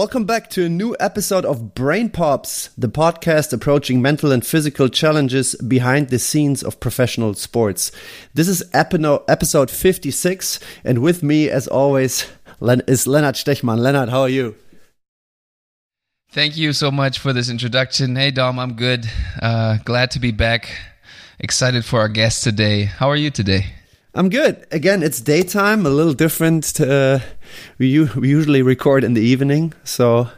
welcome back to a new episode of Brain Pops, the podcast approaching mental and physical challenges behind the scenes of professional sports. This is episode 56, and with me, as always, is Lennart Stechmann. Lennart, how are you? Thank you so much for this introduction. Hey, Dom, I'm good. Uh, glad to be back. Excited for our guest today. How are you today? I'm good. Again, it's daytime, a little different. To, uh, we, we usually record in the evening, so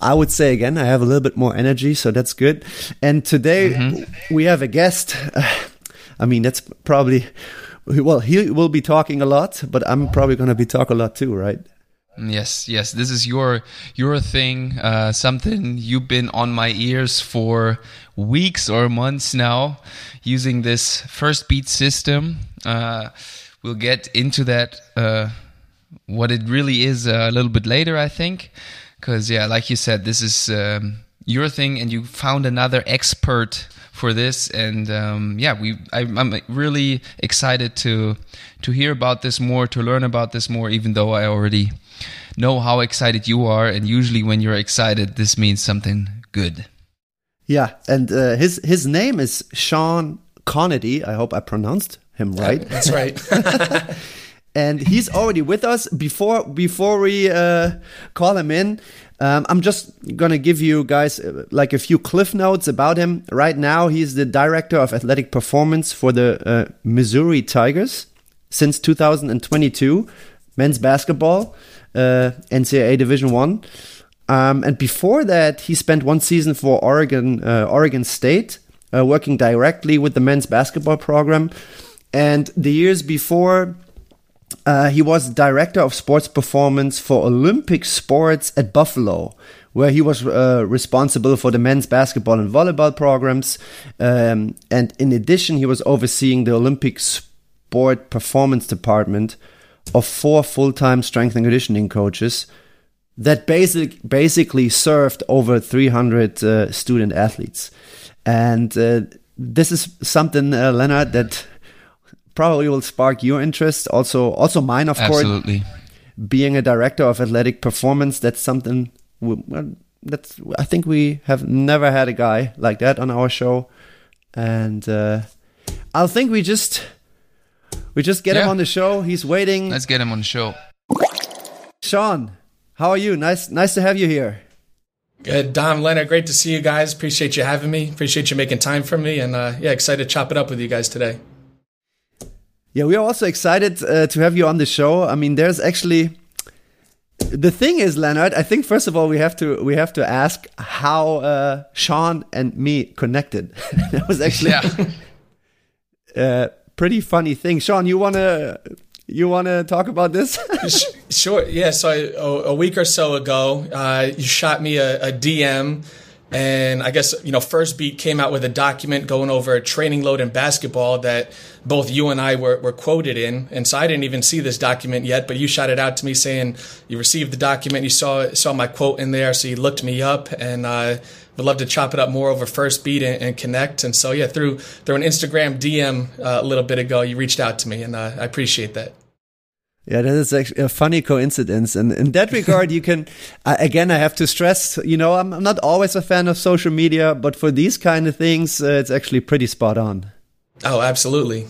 I would say again, I have a little bit more energy, so that's good. And today mm-hmm. we have a guest. Uh, I mean, that's probably well, he will be talking a lot, but I'm probably going to be talk a lot too, right? Yes, yes. This is your your thing. Uh, something you've been on my ears for weeks or months now, using this Firstbeat system. Uh, we'll get into that. Uh, what it really is a little bit later, I think, because yeah, like you said, this is um, your thing, and you found another expert for this. And um, yeah we I, am really excited to to hear about this more to learn about this more even though i already know how excited you are. And usually when you're excited this means something good. Yeah and uh, his his name is sean Conaty. i hope i pronounced him right. That's right and he's already with us before before we uh, call him in um, I'm just gonna give you guys uh, like a few cliff notes about him. Right now, he's the director of athletic performance for the uh, Missouri Tigers since 2022, men's basketball, uh, NCAA Division One. Um, and before that, he spent one season for Oregon, uh, Oregon State, uh, working directly with the men's basketball program. And the years before, uh, he was director of sports performance for Olympic sports at Buffalo, where he was uh, responsible for the men's basketball and volleyball programs. Um, and in addition, he was overseeing the Olympic sport performance department of four full time strength and conditioning coaches that basic, basically served over 300 uh, student athletes. And uh, this is something, uh, Lennart, that probably will spark your interest. Also, also mine, of Absolutely. course. Absolutely. Being a director of athletic performance, that's something we, that's I think we have never had a guy like that on our show, and uh, I think we just we just get yeah. him on the show. He's waiting. Let's get him on the show. Sean, how are you? Nice, nice to have you here. Good, Dom, Lennart. Great to see you guys. Appreciate you having me. Appreciate you making time for me, and uh, yeah, excited to chop it up with you guys today. Yeah, we are also excited uh, to have you on the show. I mean, there's actually the thing is, Lennart. I think first of all we have to we have to ask how uh, Sean and me connected. that was actually a uh, pretty funny thing. Sean, you wanna you wanna talk about this? sure. Yeah. So a, a, week or so ago, uh, you shot me a, a DM and I guess, you know, Firstbeat came out with a document going over a training load in basketball that both you and I were, were quoted in. And so I didn't even see this document yet, but you shot it out to me saying you received the document, you saw saw my quote in there, so you looked me up and uh, would love to chop it up more over Firstbeat and, and connect. And so, yeah, through through an Instagram DM uh, a little bit ago, you reached out to me, and uh, I appreciate that. Yeah, that is actually a funny coincidence. And in that regard, you can, uh, again, I have to stress, you know, I'm, I'm, not always a fan of social media, but for these kind of things, uh, it's actually pretty spot on. Oh, absolutely.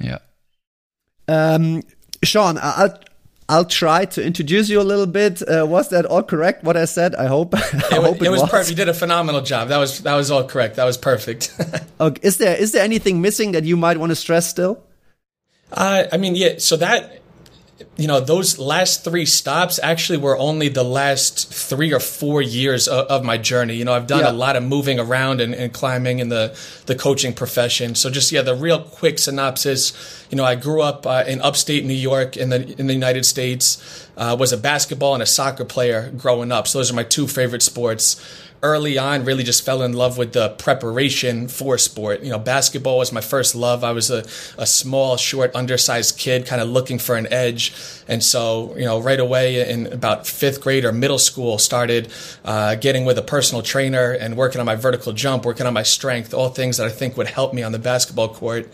Yeah. Um, Sean, I'll, I'll try to introduce you a little bit. Uh, was that all correct? What I said? I hope. I it, hope it, it was, was, perfect. You did a phenomenal job. That was that was all correct. That was perfect. okay. Is there is there anything missing that you might want to stress still? Uh, I mean, yeah. So that you know, those last three stops actually were only the last three or four years of, of my journey. You know, I've done yeah. a lot of moving around and, and, climbing in the, the coaching profession. So just, yeah, the real quick synopsis, you know, I grew up uh, in upstate New York in the, in the United States, uh, was a basketball and a soccer player growing up. So those are my two favorite sports early on really just fell in love with the preparation for sport. You know, basketball was my first love. I was a, a small, short, undersized kid, kind of looking for an edge. And so, you know, right away in about fifth grade or middle school, started uh, getting with a personal trainer and working on my vertical jump, working on my strength, all things that I think would help me on the basketball court.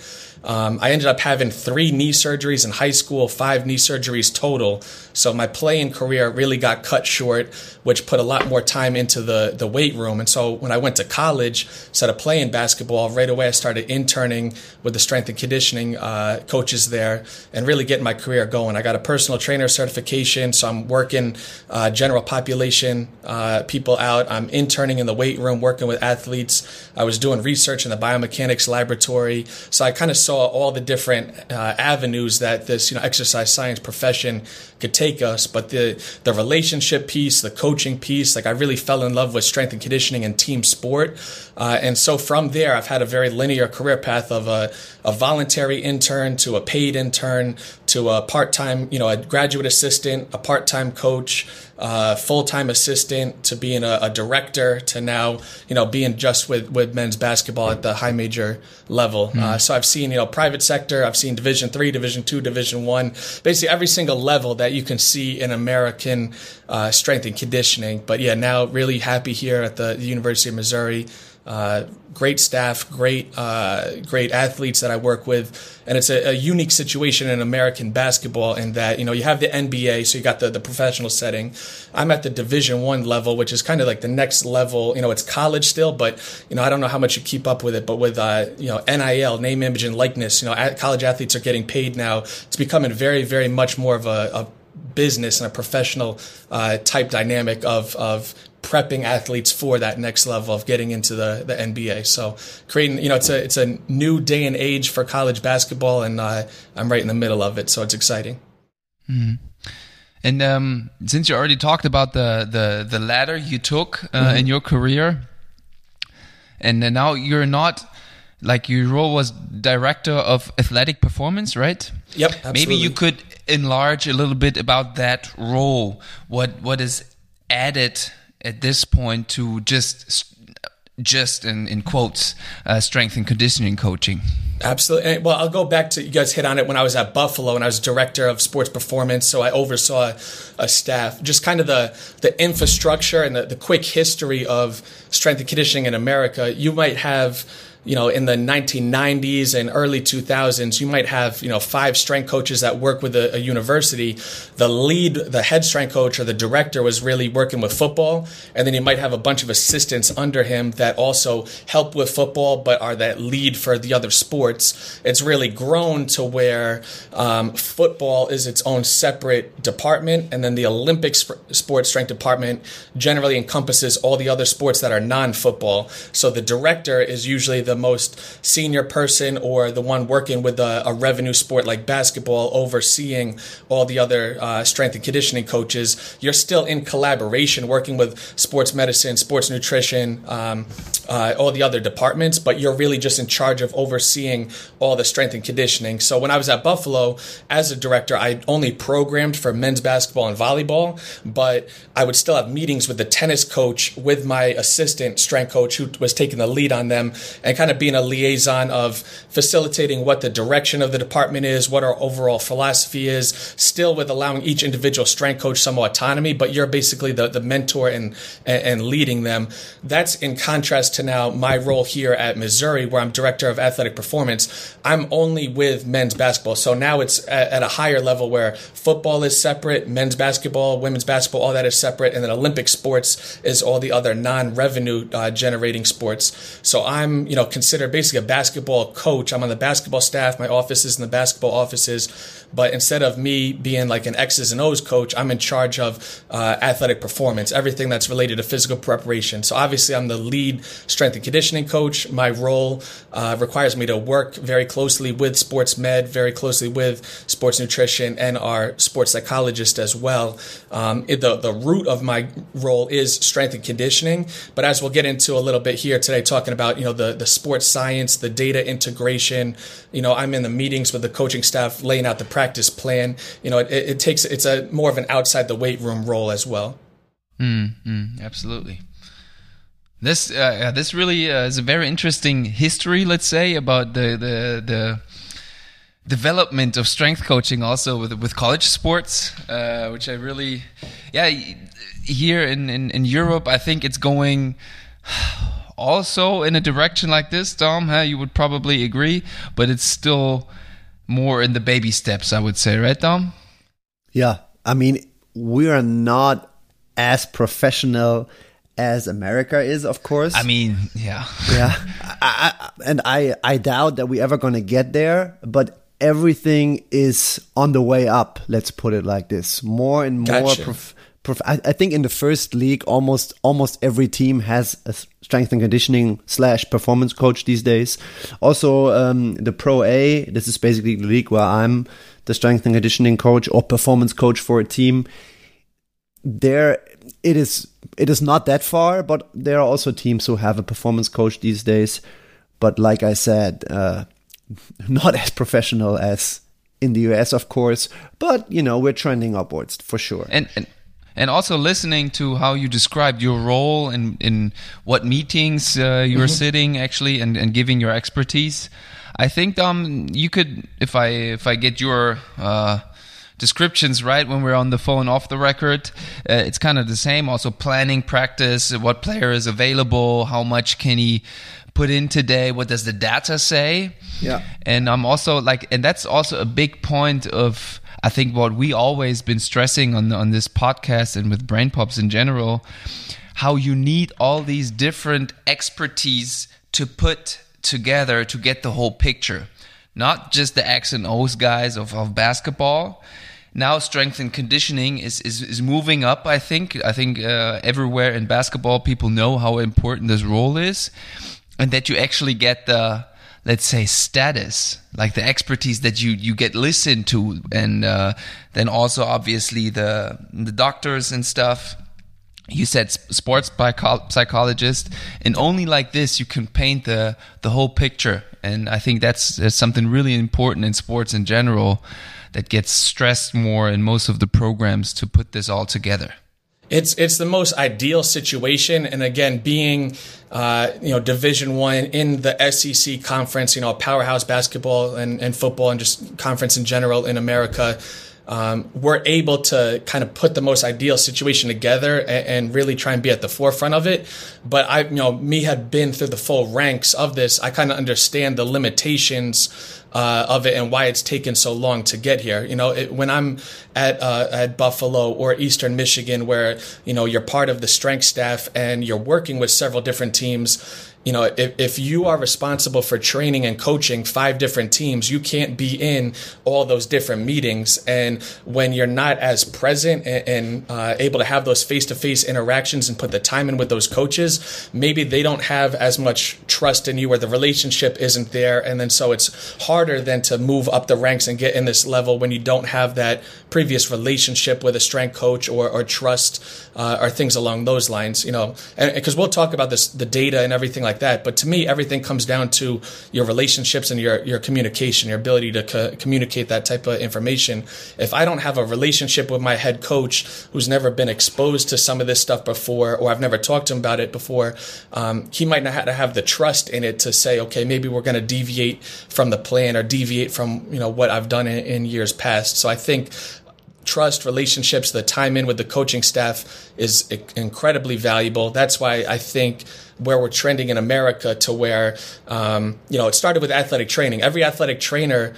Um, I ended up having three knee surgeries in high school, five knee surgeries total. So my playing career really got cut short, which put a lot more time into the, the weight room. And so when I went to college, instead of playing basketball, right away I started interning with the strength and conditioning uh, coaches there and really getting my career going. I got a personal trainer certification, so I'm working uh, general population uh, people out. I'm interning in the weight room, working with athletes. I was doing research in the biomechanics laboratory. So I kind of saw all the different uh, avenues that this you know exercise science profession could take us. But the the relationship piece, the coaching piece, like I really fell in love with strength and conditioning and team sport. Uh, and so from there, I've had a very linear career path of a, a voluntary intern to a paid intern to a part time, you know, a graduate assistant, a part time coach uh, full time assistant to being a, a, director to now you know being just with with men's basketball at the high major level. Mm. Uh, so I've seen you know private sector, I've seen Division three, Division two, Division one, basically every single level that you can see in American uh, strength and conditioning. But yeah, now really happy here at the University of Missouri. Uh, great staff, great uh, great athletes that I work with, and it's a, a, unique situation in American basketball in that you know you have the NBA, so you got the, the professional setting. I'm at the Division One level, which is kind of like the next level. You know, it's college still, but you know I don't know how much you keep up with it. But with uh, you know NIL, name, image, and likeness, you know college athletes are getting paid now. It's becoming very, very much more of a, a business and a professional uh, type dynamic of of prepping athletes for that next level of getting into the, the NBA. So creating, you know, it's a it's a new day and age for college basketball, and uh, I'm right in the middle of it, so it's exciting. Mm-hmm. And um, since you already talked about the the the ladder you took uh, mm-hmm. in your career, and now you're not like your role was director of athletic performance, right? Yep. Absolutely. Maybe you could enlarge a little bit about that role. What what is added at this point to just just in, in quotes uh, strength and conditioning coaching. Absolutely well i'll go back to you guys hit on it when i was at buffalo and i was director of sports performance so i oversaw a staff just kind of the the infrastructure and the, the quick history of strength and conditioning in america. You might have you know, in the 1990s and early 2000s, you might have, you know, five strength coaches that work with a, a, university. The lead, the head strength coach or the director was really working with football. And then you might have a bunch of assistants under him that also help with football, but are that lead for the other sports. It's really grown to where um, football is its own separate department. And then the Olympic sp- sports strength department generally encompasses all the other sports that are non football. So the director is usually the most senior person or the one working with a, a revenue sport like basketball, overseeing all the other uh, strength and conditioning coaches. You're still in collaboration, working with sports medicine, sports nutrition, um, uh, all the other departments, but you're really just in charge of overseeing all the strength and conditioning. So when I was at Buffalo as a director, I only programmed for men's basketball and volleyball, but I would still have meetings with the tennis coach, with my assistant strength coach who was taking the lead on them, and kind of being a liaison of facilitating what the direction of the department is, what our overall philosophy is, still with allowing each individual strength coach some autonomy, but you're basically the, the mentor and, and leading them. That's in contrast to now my role here at Missouri, where I'm director of athletic performance. I'm only with men's basketball. So now it's at, at a higher level where football is separate, men's basketball, women's basketball, all that is separate, and then Olympic sports is all the other non revenue uh, generating sports. So I'm, you know, considered basically a basketball coach. I'm on the basketball staff. My office is in the basketball offices. But instead of me being like an X's and O's coach, I'm in charge of uh, athletic performance, everything that's related to physical preparation. So obviously, I'm the lead strength and conditioning coach. My role uh, requires me to work very closely with sports med, very closely with sports nutrition, and our sports psychologist as well. Um, it, the the root of my role is strength and conditioning, but as we'll get into a little bit here today, talking about you know the the sports science, the data integration. You know, I'm in the meetings with the coaching staff, laying out the practice plan. You know, it, it takes it's a more of an outside the weight room role as well. Mm, mm, absolutely. This uh, this really uh, is a very interesting history, let's say, about the the the development of strength coaching also with with college sports, uh, which I really, yeah, here in, in in Europe, I think it's going also in a direction like this. Dom, huh? you would probably agree, but it's still more in the baby steps, I would say, right, Dom? Yeah, I mean, we are not as professional as America is, of course. I mean, yeah, yeah, I, I, and I I doubt that we ever gonna get there, but everything is on the way up. Let's put it like this: more and more. Gotcha. Prof, prof, I, I think in the first league, almost almost every team has a strength and conditioning slash performance coach these days. Also, um, the Pro A. This is basically the league where I'm the strength and conditioning coach or performance coach for a team. There, it is it is not that far, but there are also teams who have a performance coach these days. But like I said, uh, not as professional as in the US, of course. But you know, we're trending upwards for sure. And and and also listening to how you described your role in in what meetings uh, you're mm -hmm. sitting actually and and giving your expertise. I think um you could if I if I get your uh, descriptions right when we're on the phone off the record. Uh, it's kind of the same. Also, planning practice, what player is available, how much can he put in today, what does the data say? Yeah. And I'm also like, and that's also a big point of. I think what we always been stressing on on this podcast and with Brain Pops in general, how you need all these different expertise to put together to get the whole picture. Not just the X and O's guys of, of basketball, now strength and conditioning is, is, is moving up i think. I think uh, everywhere in basketball people know how important this role is and that you actually get the let's say status like the expertise that you you get listened to and uh, then also obviously the the doctors and stuff you said sports psychologist and only like this you can paint the the whole picture and i think that's, that's something really important in sports in general that gets stressed more in most of the programs to put this all together? It's it's the most ideal situation, and again, being uh, you know Division One in the SEC conference, you know, powerhouse basketball and, and football and just conference in general in America. Um, we're able to kind of put the most ideal situation together and, and, really try and be at the forefront of it. But I, you know, me had been through the full ranks of this. I kind of understand the limitations uh, of it and why it's taken so long to get here. You know, it, when I'm at uh, at Buffalo or Eastern Michigan, where you know you're part of the strength staff and you're working with several different teams you know, if, if you are responsible for training and coaching five different teams, you can't be in all those different meetings. And when you're not as present and, and uh, able to have those face to face interactions and put the time in with those coaches, maybe they don't have as much trust in you or the relationship isn't there. And then so it's harder than to move up the ranks and get in this level when you don't have that previous relationship with a strength coach or, or trust uh, or things along those lines, you know, because we'll talk about this, the data and everything like that. But to me, everything comes down to your relationships and your, your communication, your ability to co- communicate that type of information. If I don't have a relationship with my head coach who's never been exposed to some of this stuff before, or I've never talked to him about it before, um, he might not have to have the trust in it to say, okay, maybe we're going to deviate from the plan or deviate from, you know, what I've done in, in years past. So I think trust, relationships, the time in with the coaching staff is incredibly valuable. That's why I think where we're trending in America to where, um, you know, it started with athletic training. Every athletic trainer,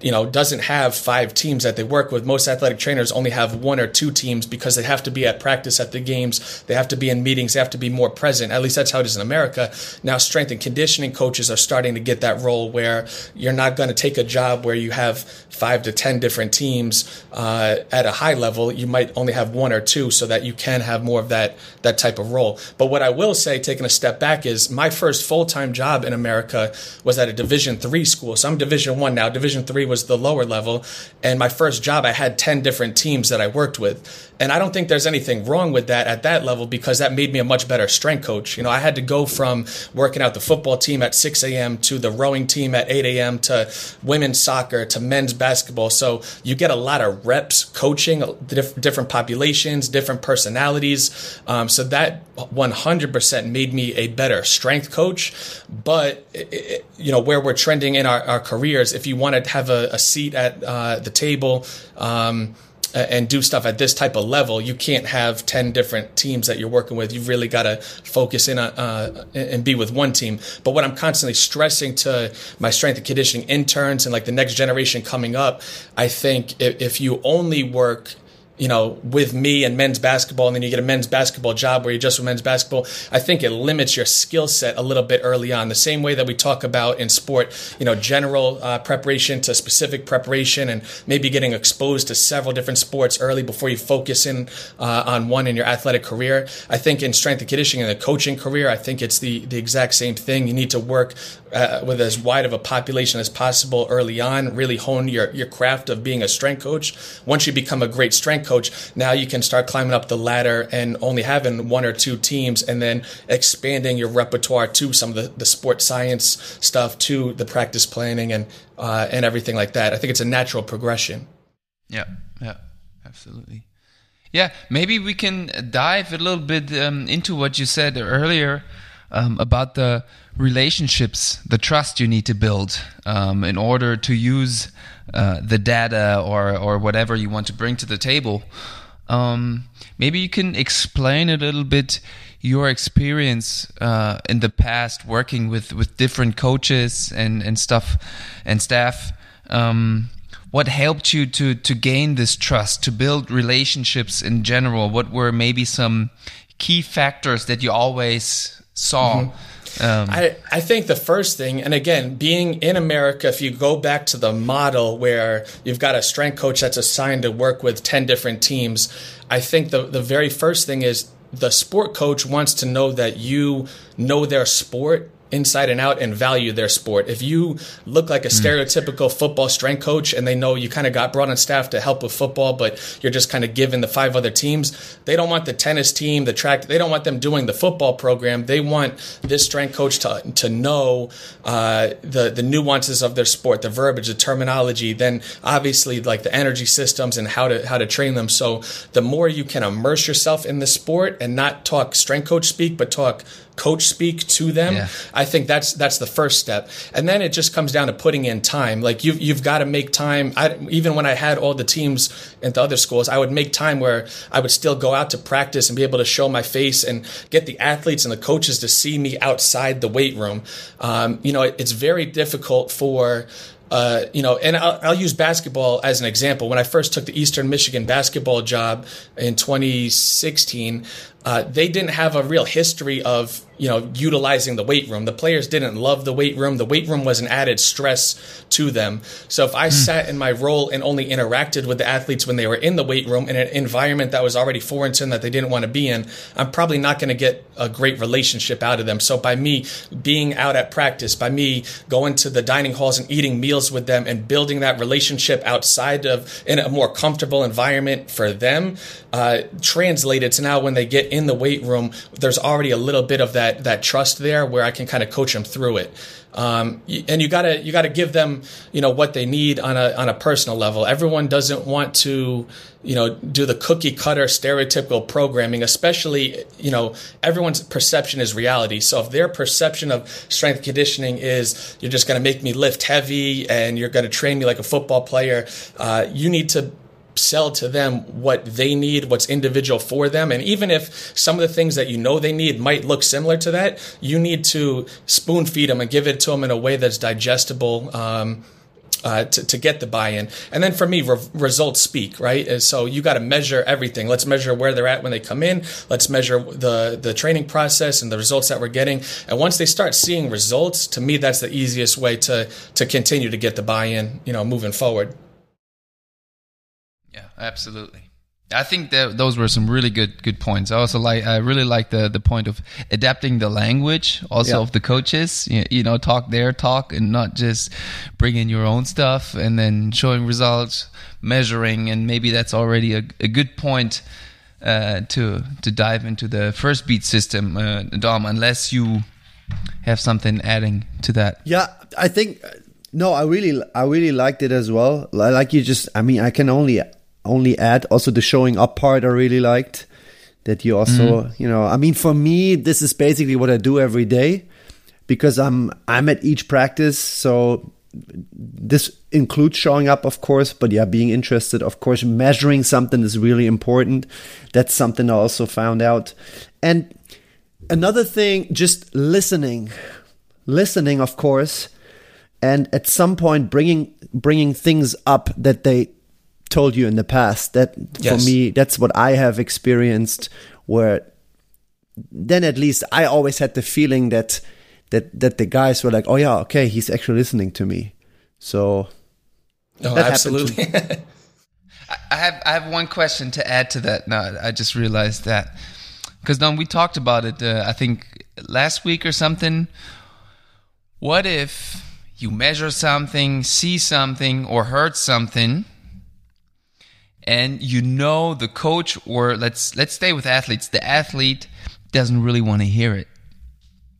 you know, doesn't have five teams that they work with. Most athletic trainers only have one or two teams because they have to be at practice at the games. They have to be in meetings. They have to be more present. At least that's how it is in America. Now, strength and conditioning coaches are starting to get that role where you're not going to take a job where you have five to 10 different teams uh, at a high level. You might only have one or two so that you can have more of that, that type of role. But what I will say, taking a step step back is my first full-time job in America was at a division three school. So I'm division one now. Division three was the lower level. And my first job, I had 10 different teams that I worked with. And I don't think there's anything wrong with that at that level because that made me a much better strength coach. You know, I had to go from working out the football team at 6 a.m. to the rowing team at 8 a.m. to women's soccer to men's basketball. So you get a lot of reps coaching different populations, different personalities. Um, so that 100% made me a better strength coach. But it, you know where we're trending in our, our careers, if you want to have a, a seat at uh, the table. Um, and do stuff at this type of level, you can't have 10 different teams that you're working with. You've really got to focus in uh, and be with one team. But what I'm constantly stressing to my strength and conditioning interns and like the next generation coming up, I think if, if you only work you know, with me and men's basketball, and then you get a men's basketball job where you're just with men's basketball, I think it limits your skill set a little bit early on. The same way that we talk about in sport, you know, general uh, preparation to specific preparation, and maybe getting exposed to several different sports early before you focus in uh, on one in your athletic career. I think in strength and conditioning and the coaching career, I think it's the the exact same thing. You need to work uh, with as wide of a population as possible early on. Really hone your your craft of being a strength coach. Once you become a great strength coach, now you can start climbing up the ladder and only having one or two teams and then expanding your repertoire to some of the, the sports science stuff, to the practice planning and, uh, and everything like that. I think it's a natural progression. Yeah, yeah, absolutely. Yeah, maybe we can dive a little bit um, into what you said earlier um, about the relationships, the trust you need to build um, in order to use uh, the data or or whatever you want to bring to the table. Um, maybe you can explain a little bit your experience uh, in the past working with with different coaches and and stuff and staff. Um, what helped you to to gain this trust, to build relationships in general? What were maybe some key factors that you always saw? Mm -hmm um, I, I think the first thing, and again, being in America, if you go back to the model where you've got a strength coach that's assigned to work with 10 different teams, I think the, the very first thing is the sport coach wants to know that you know their sport inside and out and value their sport. If you look like a mm. stereotypical football strength coach and they know you kind of got brought on staff to help with football, but you're just kind of given the five other teams, they don't want the tennis team, the track, they don't want them doing the football program. They want this strength coach to, to know uh, the, the nuances of their sport, the verbiage, the terminology, then obviously like the energy systems and how to, how to train them. So the more you can immerse yourself in the sport and not talk strength coach speak, but talk coach speak to them. Yeah. I think that's that's the first step, and then it just comes down to putting in time. Like you've you've got to make time. I, even when I had all the teams at the other schools, I would make time where I would still go out to practice and be able to show my face and get the athletes and the coaches to see me outside the weight room. Um, you know, it, it's very difficult for uh, you know, and I'll, I'll, use basketball as an example. When I first took the Eastern Michigan basketball job in 2016, uh, they didn't have a real history of you know utilizing the weight room. The players didn't love the weight room. The weight room was an added stress to them. So if I mm. sat in my role and only interacted with the athletes when they were in the weight room in an environment that was already foreign to them that they didn't want to be in, I'm probably not going to get a great relationship out of them. So by me being out at practice, by me going to the dining halls and eating meals with them and building that relationship outside of in a more comfortable environment for them, uh, translated to now when they get in the weight room, there's already a little bit of that that trust there where I can kind of coach them through it. Um, and you gotta you gotta give them you know what they need on a on a personal level. Everyone doesn't want to you know do the cookie cutter stereotypical programming, especially you know everyone's perception is reality. So if their perception of strength conditioning is you're just gonna make me lift heavy and you're gonna train me like a football player, uh, you need to sell to them what they need, what's individual for them. And even if some of the things that you know they need might look similar to that, you need to spoon feed them and give it to them in a way that's digestible. Um, uh, to, to get the buy-in. And then for me, re- results speak, right? And so you got to measure everything. Let's measure where they're at when they come in. Let's measure the the training process and the results that we're getting. And once they start seeing results, to me, that's the easiest way to to continue to get the buy-in, you know, moving forward. Yeah, absolutely. I think that those were some really good good points. I also like I really like the the point of adapting the language also yeah. of the coaches. You, you, know, talk their talk and not just bring in your own stuff and then showing results, measuring, and maybe that's already a, a good point uh, to to dive into the Firstbeat system, uh, Dom. Unless you have something adding to that. Yeah, I think no, I really I really liked it as well. Like you just, I mean, I can only only add. Also the showing up part I really liked. that you also mm. you know i mean for me this is basically what i do every day because i'm i'm at each practice. So this includes showing up of course but yeah being interested of course measuring something is really important. That's something i also found out. And another thing just listening listening of course and at some point bringing bringing things up that they told you in the past that Yes. for me that's what i have experienced where then at least i always had the feeling that that that the guys were like oh yeah okay he's actually listening to me so No, That happened to absolutely. I have I have one question to add to that. No, I just realized that because Dom, we talked about it. Uh, I think last week or something. What if you measure something, see something, or heard something, and you know the coach, or let's let's stay with athletes. The athlete doesn't really want to hear it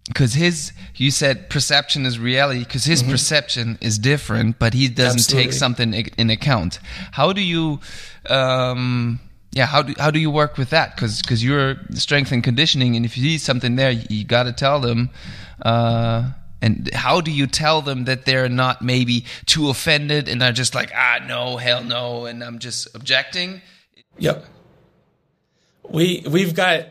because his you said perception is reality because his perception is different but he doesn't Absolutely. take something in account how do you um yeah how do how do you work with that because because you're strength and conditioning and if you see something there you, you got to tell them uh and how do you tell them that they're not maybe too offended and are just like ah no hell no and i'm just objecting Yep. We we've got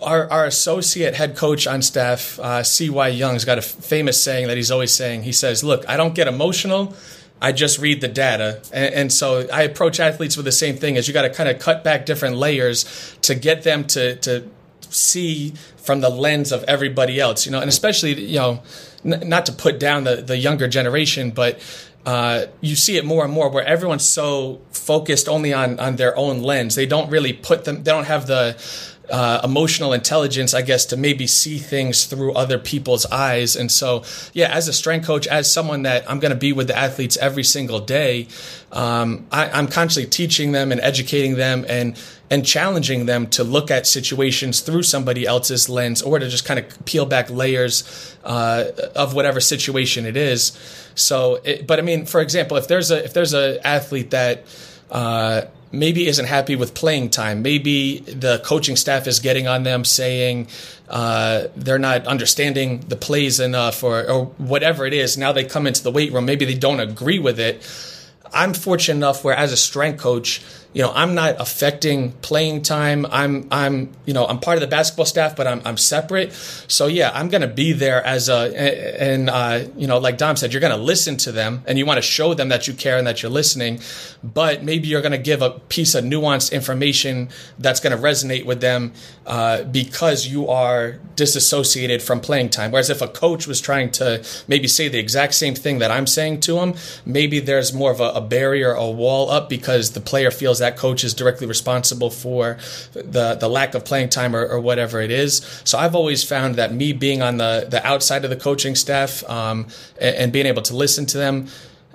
our our associate head coach on staff, uh, C.Y. Young's got a famous saying that he's always saying. He says, "Look, I don't get emotional. I just read the data." And, and so I approach athletes with the same thing: is you got to kind of cut back different layers to get them to to see from the lens of everybody else, you know, and especially you know, n- not to put down the the younger generation, but uh, you see it more and more where everyone's so focused only on on their own lens. They don't really put them. They don't have the uh, emotional intelligence, I guess, to maybe see things through other people's eyes. And so, yeah, as a strength coach, as someone that I'm going to be with the athletes every single day, um, I, I'm constantly teaching them and educating them and and challenging them to look at situations through somebody else's lens or to just kind of peel back layers uh, of whatever situation it is. So, it, but I mean, for example, if there's a if there's a athlete that uh, maybe isn't happy with playing time, maybe the coaching staff is getting on them saying uh, they're not understanding the plays enough, or or whatever it is. Now they come into the weight room, maybe they don't agree with it. I'm fortunate enough where as a strength coach, you know, I'm not affecting playing time. I'm I'm you know I'm part of the basketball staff, but I'm I'm separate. So yeah, I'm gonna be there as a and uh, you know like Dom said, you're gonna listen to them and you want to show them that you care and that you're listening. But maybe you're gonna give a piece of nuanced information that's gonna resonate with them uh, because you are disassociated from playing time. Whereas if a coach was trying to maybe say the exact same thing that I'm saying to him, maybe there's more of a, a barrier, a wall up because the player feels that coach is directly responsible for the the lack of playing time or, or whatever it is. So I've always found that me being on the the outside of the coaching staff um, and, and being able to listen to them.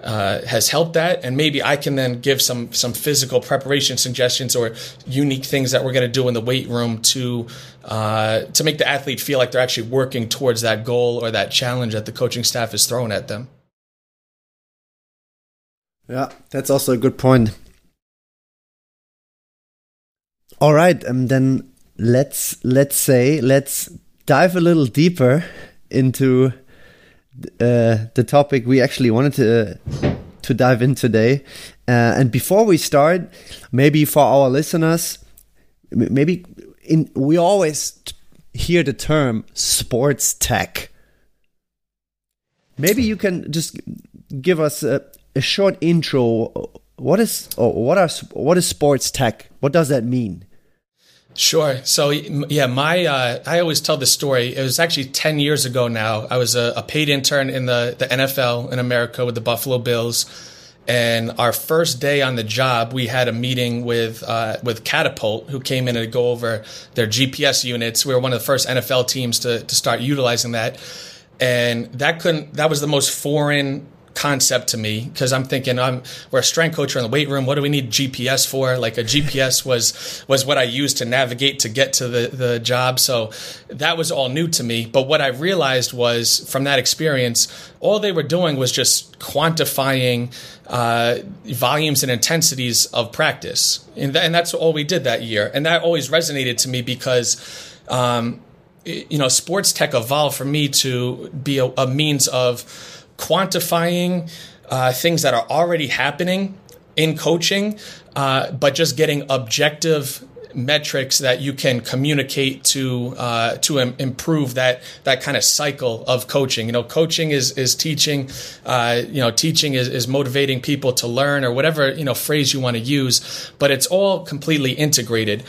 Uh, has helped that, and maybe I can then give some some physical preparation suggestions or unique things that we're going to do in the weight room to uh, to make the athlete feel like they're actually working towards that goal or that challenge that the coaching staff is throwing at them. Yeah, that's also a good point. All right, um, then let's let's say let's dive a little deeper into uh, the topic we actually wanted to to dive in today. Uh, and before we start, maybe for our listeners, maybe in we always hear the term sports tech. Maybe you can just give us a, a short intro. What is what are what is sports tech? What does that mean? Sure. So yeah, my uh, I always tell this story. It was actually ten years ago now. I was a, a paid intern in the the NFL in America with the Buffalo Bills, and our first day on the job, we had a meeting with uh, with Catapult, who came in to go over their GPS units. We were one of the first NFL teams to to start utilizing that, and that couldn't. That was the most foreign concept to me because I'm thinking I'm we're a strength coach in the weight room. What do we need GPS for? Like a GPS was was what I used to navigate to get to the the job. So that was all new to me. But what I realized was from that experience, all they were doing was just quantifying uh, volumes and intensities of practice, and, th- and that's all we did that year. And that always resonated to me because. Um, you know, sports tech evolved for me to be a, a means of quantifying uh, things that are already happening in coaching, uh, but just getting objective metrics that you can communicate to uh, to Im- improve that that kind of cycle of coaching. You know, coaching is is teaching. Uh, you know, teaching is, is motivating people to learn or whatever you know phrase you want to use, but it's all completely integrated.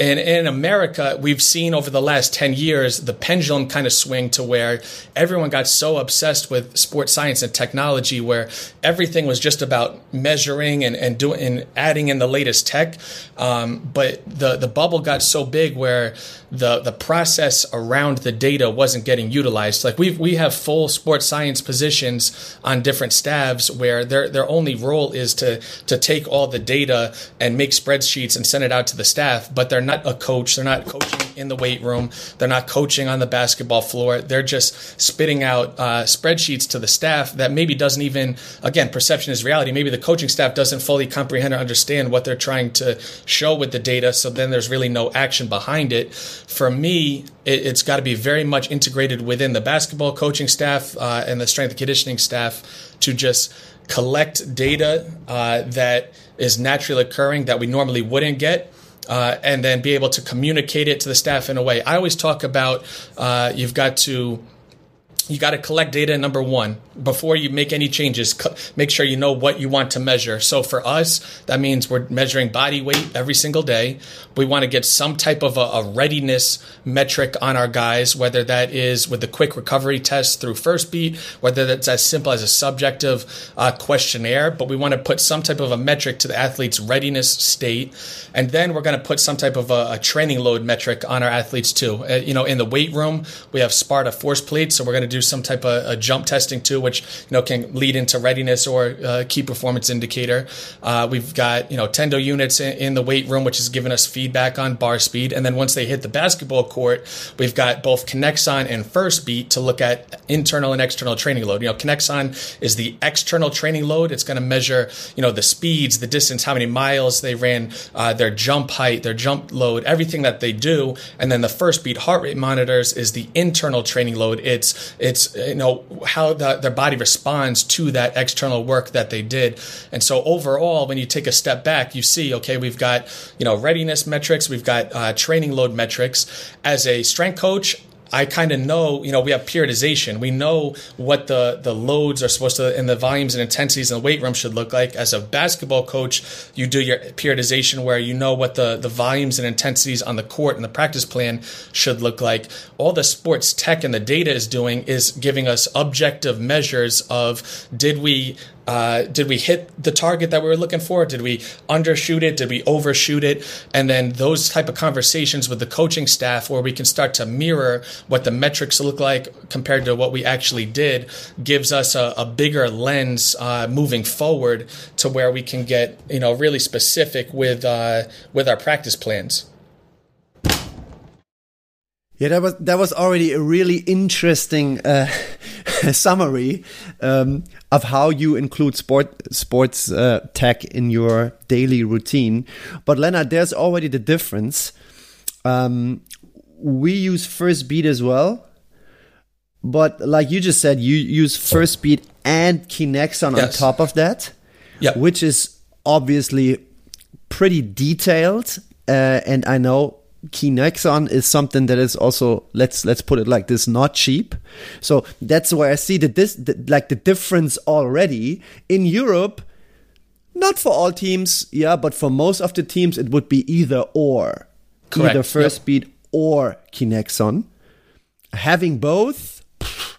And in America, we've seen over the last 10 years the pendulum kind of swing to where everyone got so obsessed with sports science and technology where everything was just about measuring and, and doing and adding in the latest tech. Um, but the, the bubble got so big where the, the process around the data wasn't getting utilized. Like we we have full sports science positions on different staffs where their, their only role is to, to take all the data and make spreadsheets and send it out to the staff, but they're not a coach. They're not coaching in the weight room. They're not coaching on the basketball floor. They're just spitting out uh, spreadsheets to the staff that maybe doesn't even, again, perception is reality. Maybe the coaching staff doesn't fully comprehend or understand what they're trying to show with the data. So then there's really no action behind it. For me, it, has got to be very much integrated within the basketball coaching staff uh, and the strength and conditioning staff to just collect data uh, that is naturally occurring that we normally wouldn't get uh, and then be able to communicate it to the staff in a way. I always talk about uh, you've got to you got to collect data number one. Before you make any changes make sure you know what you want to measure. So for us that means we're measuring body weight every single day. We want to get some type of a, a readiness metric on our guys whether that is with the quick recovery test through Firstbeat whether that's as simple as a subjective uh, questionnaire but we want to put some type of a metric to the athlete's readiness state. And then we're going to put some type of a, a, training load metric on our athletes too. Uh, you know in the weight room we have sparta force plates so we're going to do some type of a jump testing too, which you know can lead into readiness or uh, key performance indicator. Uh, we've got you know tendo units in, in, the weight room, which is giving us feedback on bar speed. And then once they hit the basketball court, we've got both Kinexon and Firstbeat to look at internal and external training load. You know, Kinexon is the external training load. It's going to measure you know the speeds, the distance, how many miles they ran, uh, their jump height, their jump load, everything that they do. And then the Firstbeat heart rate monitors is the internal training load. It's it's you know how the, their body responds to that external work that they did. And so overall, when you take a step back, you see, okay, we've got you know readiness metrics, we've got uh, training load metrics. As a strength coach, I kind of know, you know, we have periodization. We know what the the loads are supposed to and the volumes and intensities in the weight room should look like. As a basketball coach, you do your periodization where you know what the the volumes and intensities on the court and the practice plan should look like. All the sports tech and the data is doing is giving us objective measures of did we uh, did we hit the target that we were looking for? Did we undershoot it? Did we overshoot it? And then those type of conversations with the coaching staff, where we can start to mirror what the metrics look like compared to what we actually did, gives us a, a bigger lens uh, moving forward to where we can get you know really specific with uh, with our practice plans. Yeah, that was that was already a really interesting uh, summary um, of how you include sport sports uh, tech in your daily routine. But Lennart, there's already the difference. Um, we use Firstbeat as well, but like you just said, you use Firstbeat and Kinexon yes. on top of that, yeah. which is obviously pretty detailed. Uh, and I know Kinexon is something that is also let's let's put it like this not cheap. So that's where I see that this the, like the difference already in Europe. Not for all teams, yeah, but for most of the teams it would be either or, Correct. either First yep. Beat or Kinexon. Having both,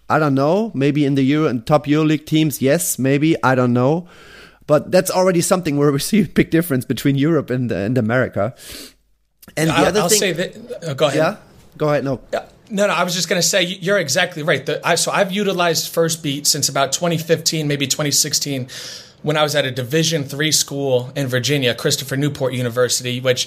I don't know. Maybe in the Euro and top EuroLeague teams, yes, maybe I don't know. But that's already something where we see a big difference between Europe and, and America. And the I, other I'll thing, say that. Uh, go ahead. Yeah, go ahead. No. Yeah. No, no, I was just going to say you're exactly right. The, I, so I've utilized Firstbeat since about 2015, maybe 2016 when I was at a Division three school in Virginia, Christopher Newport University, which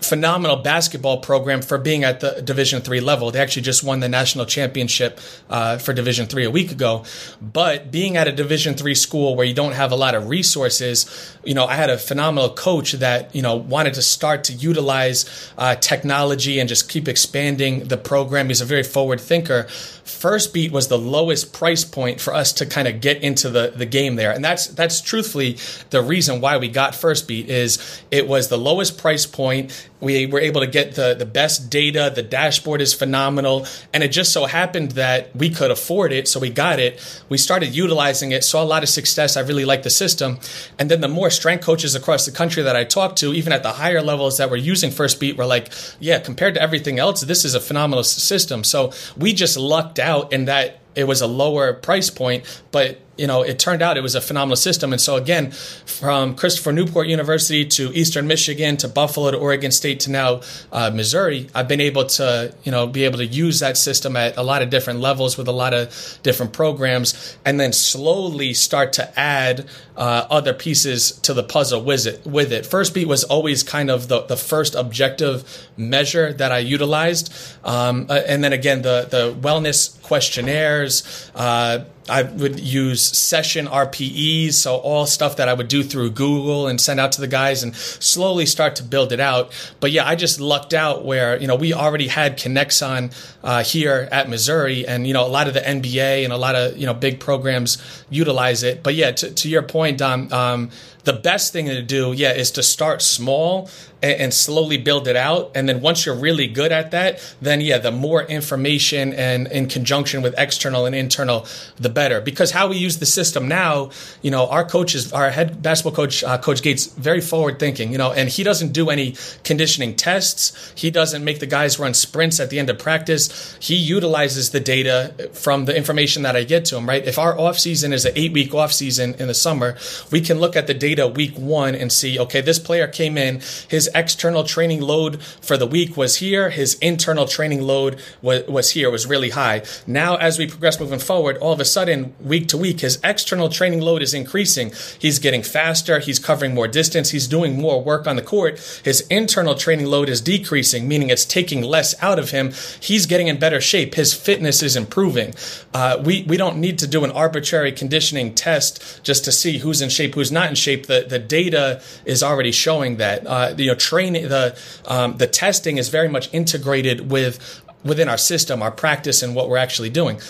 phenomenal basketball program for being at the Division three level. They actually just won the national championship uh, for Division three a week ago. But being at a Division three school where you don't have a lot of resources, you know, I had a phenomenal coach that you know wanted to start to utilize uh, technology and just keep expanding the program. He's a very forward thinker. Firstbeat was the lowest price point for us to kind of get into the the game there, and that's that's that's truthfully the reason why we got Firstbeat is it was the lowest price point. We were able to get the the best data. The dashboard is phenomenal, and it just so happened that we could afford it, so we got it. We started utilizing it, saw a lot of success. I really liked the system, and then the more strength coaches across the country that I talked to, even at the higher levels that were using Firstbeat, were like, "Yeah, compared to everything else, this is a phenomenal system." So we just lucked out in that it was a lower price point, but you know, it turned out it was a phenomenal system. And so again, from Christopher Newport University to Eastern Michigan to Buffalo to Oregon State to now uh, Missouri, I've been able to, you know, be able to use that system at a lot of different levels with a lot of different programs, and then slowly start to add uh, other pieces to the puzzle with it. With it, Firstbeat was always kind of the, the first objective measure that I utilized, um, uh, and then again the the wellness questionnaires. Uh, I would use session RPEs, so all stuff that I would do through Google and send out to the guys and slowly start to build it out. But yeah, I just lucked out where, you know, we already had Kinexon uh, here at Missouri and, you know, a lot of the NBA and a lot of, you know, big programs utilize it. But yeah, to, to your point, Dom, um, the best thing to do, yeah, is to start small and, and, slowly build it out. And then once you're really good at that, then yeah, the more information and in conjunction with external and internal, the better. Because how we use the system now, you know, our coaches, our head basketball coach, uh, Coach Gates, very forward thinking, you know, and he doesn't do any conditioning tests. He doesn't make the guys run sprints at the end of practice. He utilizes the data from the information that I get to him, right? If our off season is an eight week off season in the summer, we can look at the data data week one and see, okay, this player came in, his external training load for the week was here, his internal training load was, was here, was really high. Now, as we progress moving forward, all of a sudden, week to week, his external training load is increasing. He's getting faster, he's covering more distance, he's doing more work on the court. His internal training load is decreasing, meaning it's taking less out of him. He's getting in better shape. His fitness is improving. Uh, we, we don't need to do an arbitrary conditioning test just to see who's in shape, who's not in shape the the data is already showing that. Uh, you know, training the um, the testing is very much integrated with within our system, our practice, and what we're actually doing.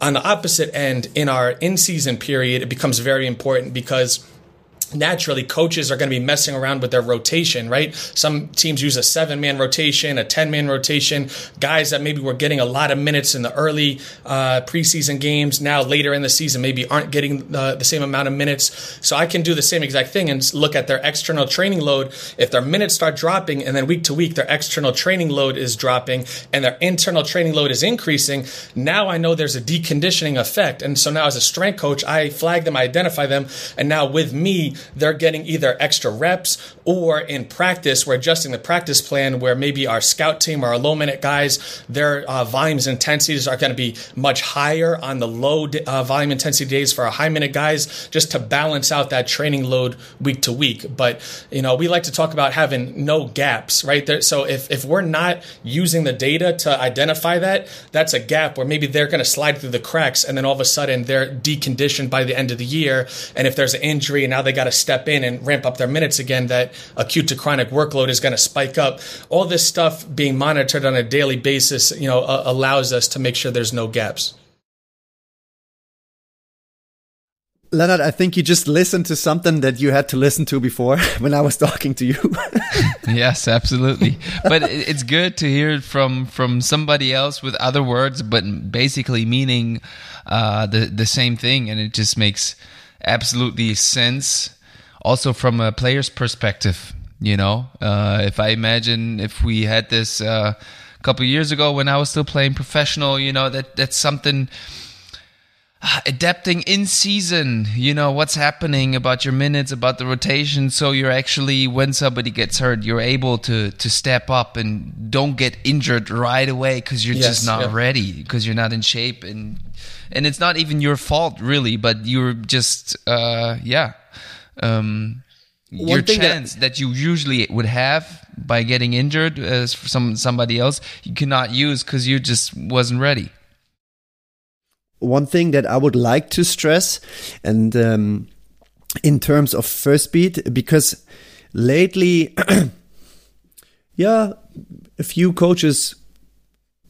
On the opposite end, in our in season period, it becomes very important because naturally coaches are going to be messing around with their rotation, right? Some teams use a seven man rotation, a 10 man rotation. Guys that maybe were getting a lot of minutes in the early uh, preseason games now later in the season maybe aren't getting the, the, same amount of minutes. So I can do the same exact thing and look at their external training load. If their minutes start dropping and then week to week their external training load is dropping and their internal training load is increasing, now I know there's a deconditioning effect. And so now as a strength coach, I flag them, I identify them, and now with me, they're getting either extra reps or in practice, we're adjusting the practice plan where maybe our scout team or our low minute guys, their uh, volumes intensities are going to be much higher on the low uh, volume intensity days for our high minute guys, just to balance out that training load week to week. But, you know, we like to talk about having no gaps, right? There, so if, if we're not using the data to identify that, that's a gap where maybe they're going to slide through the cracks and then all of a sudden they're deconditioned by the end of the year. And if there's an injury and now they got to step in and ramp up their minutes again, that acute to chronic workload is going to spike up. All this stuff being monitored on a daily basis, you know, uh, allows us to make sure there's no gaps. Lennart, I think you just listened to something that you had to listen to before when I was talking to you. yes, absolutely. But it's good to hear it from from somebody else with other words, but basically meaning uh, the the same thing, and it just makes absolutely sense also from a player's perspective. You know, uh, if I imagine if we had this uh, a couple years ago when I was still playing professional, you know that that's something. adapting in season you know what's happening about your minutes about the rotation so you're actually when somebody gets hurt you're able to to step up and don't get injured right away because you're Yes, just not yeah. ready because you're not in shape and and it's not even your fault really but you're just uh yeah um your thing that- chance that, you usually would have by getting injured as for some somebody else you cannot use because you just wasn't ready one thing that I would like to stress, and um, in terms of Firstbeat, because lately, yeah, a few coaches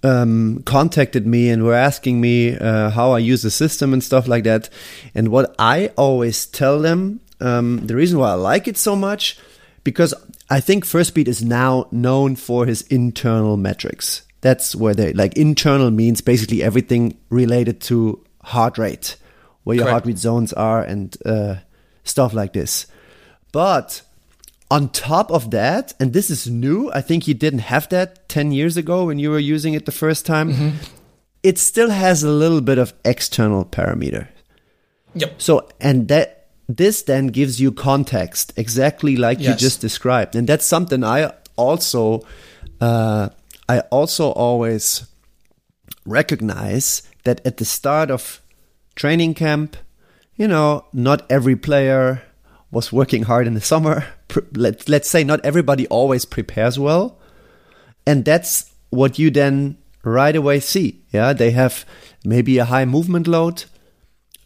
um, contacted me and were asking me uh, how I use the system and stuff like that. And what I always tell them, um, the reason why I like it so much, because I think Firstbeat is now known for his internal metrics. That's where they like internal means basically everything related to heart rate, where your Correct. heart rate zones are and uh, stuff like this. But on top of that, and this is new, I think you didn't have that 10 years ago when you were using it the first time. It still has a little bit of external parameter. Yep. So, and that this then gives you context exactly like you just described. And that's something I also, uh, I also always recognize that at the start of training camp, you know, not every player was working hard in the summer. Let, let's say not everybody always prepares well. And that's what you then right away see. Yeah, they have maybe a high movement load,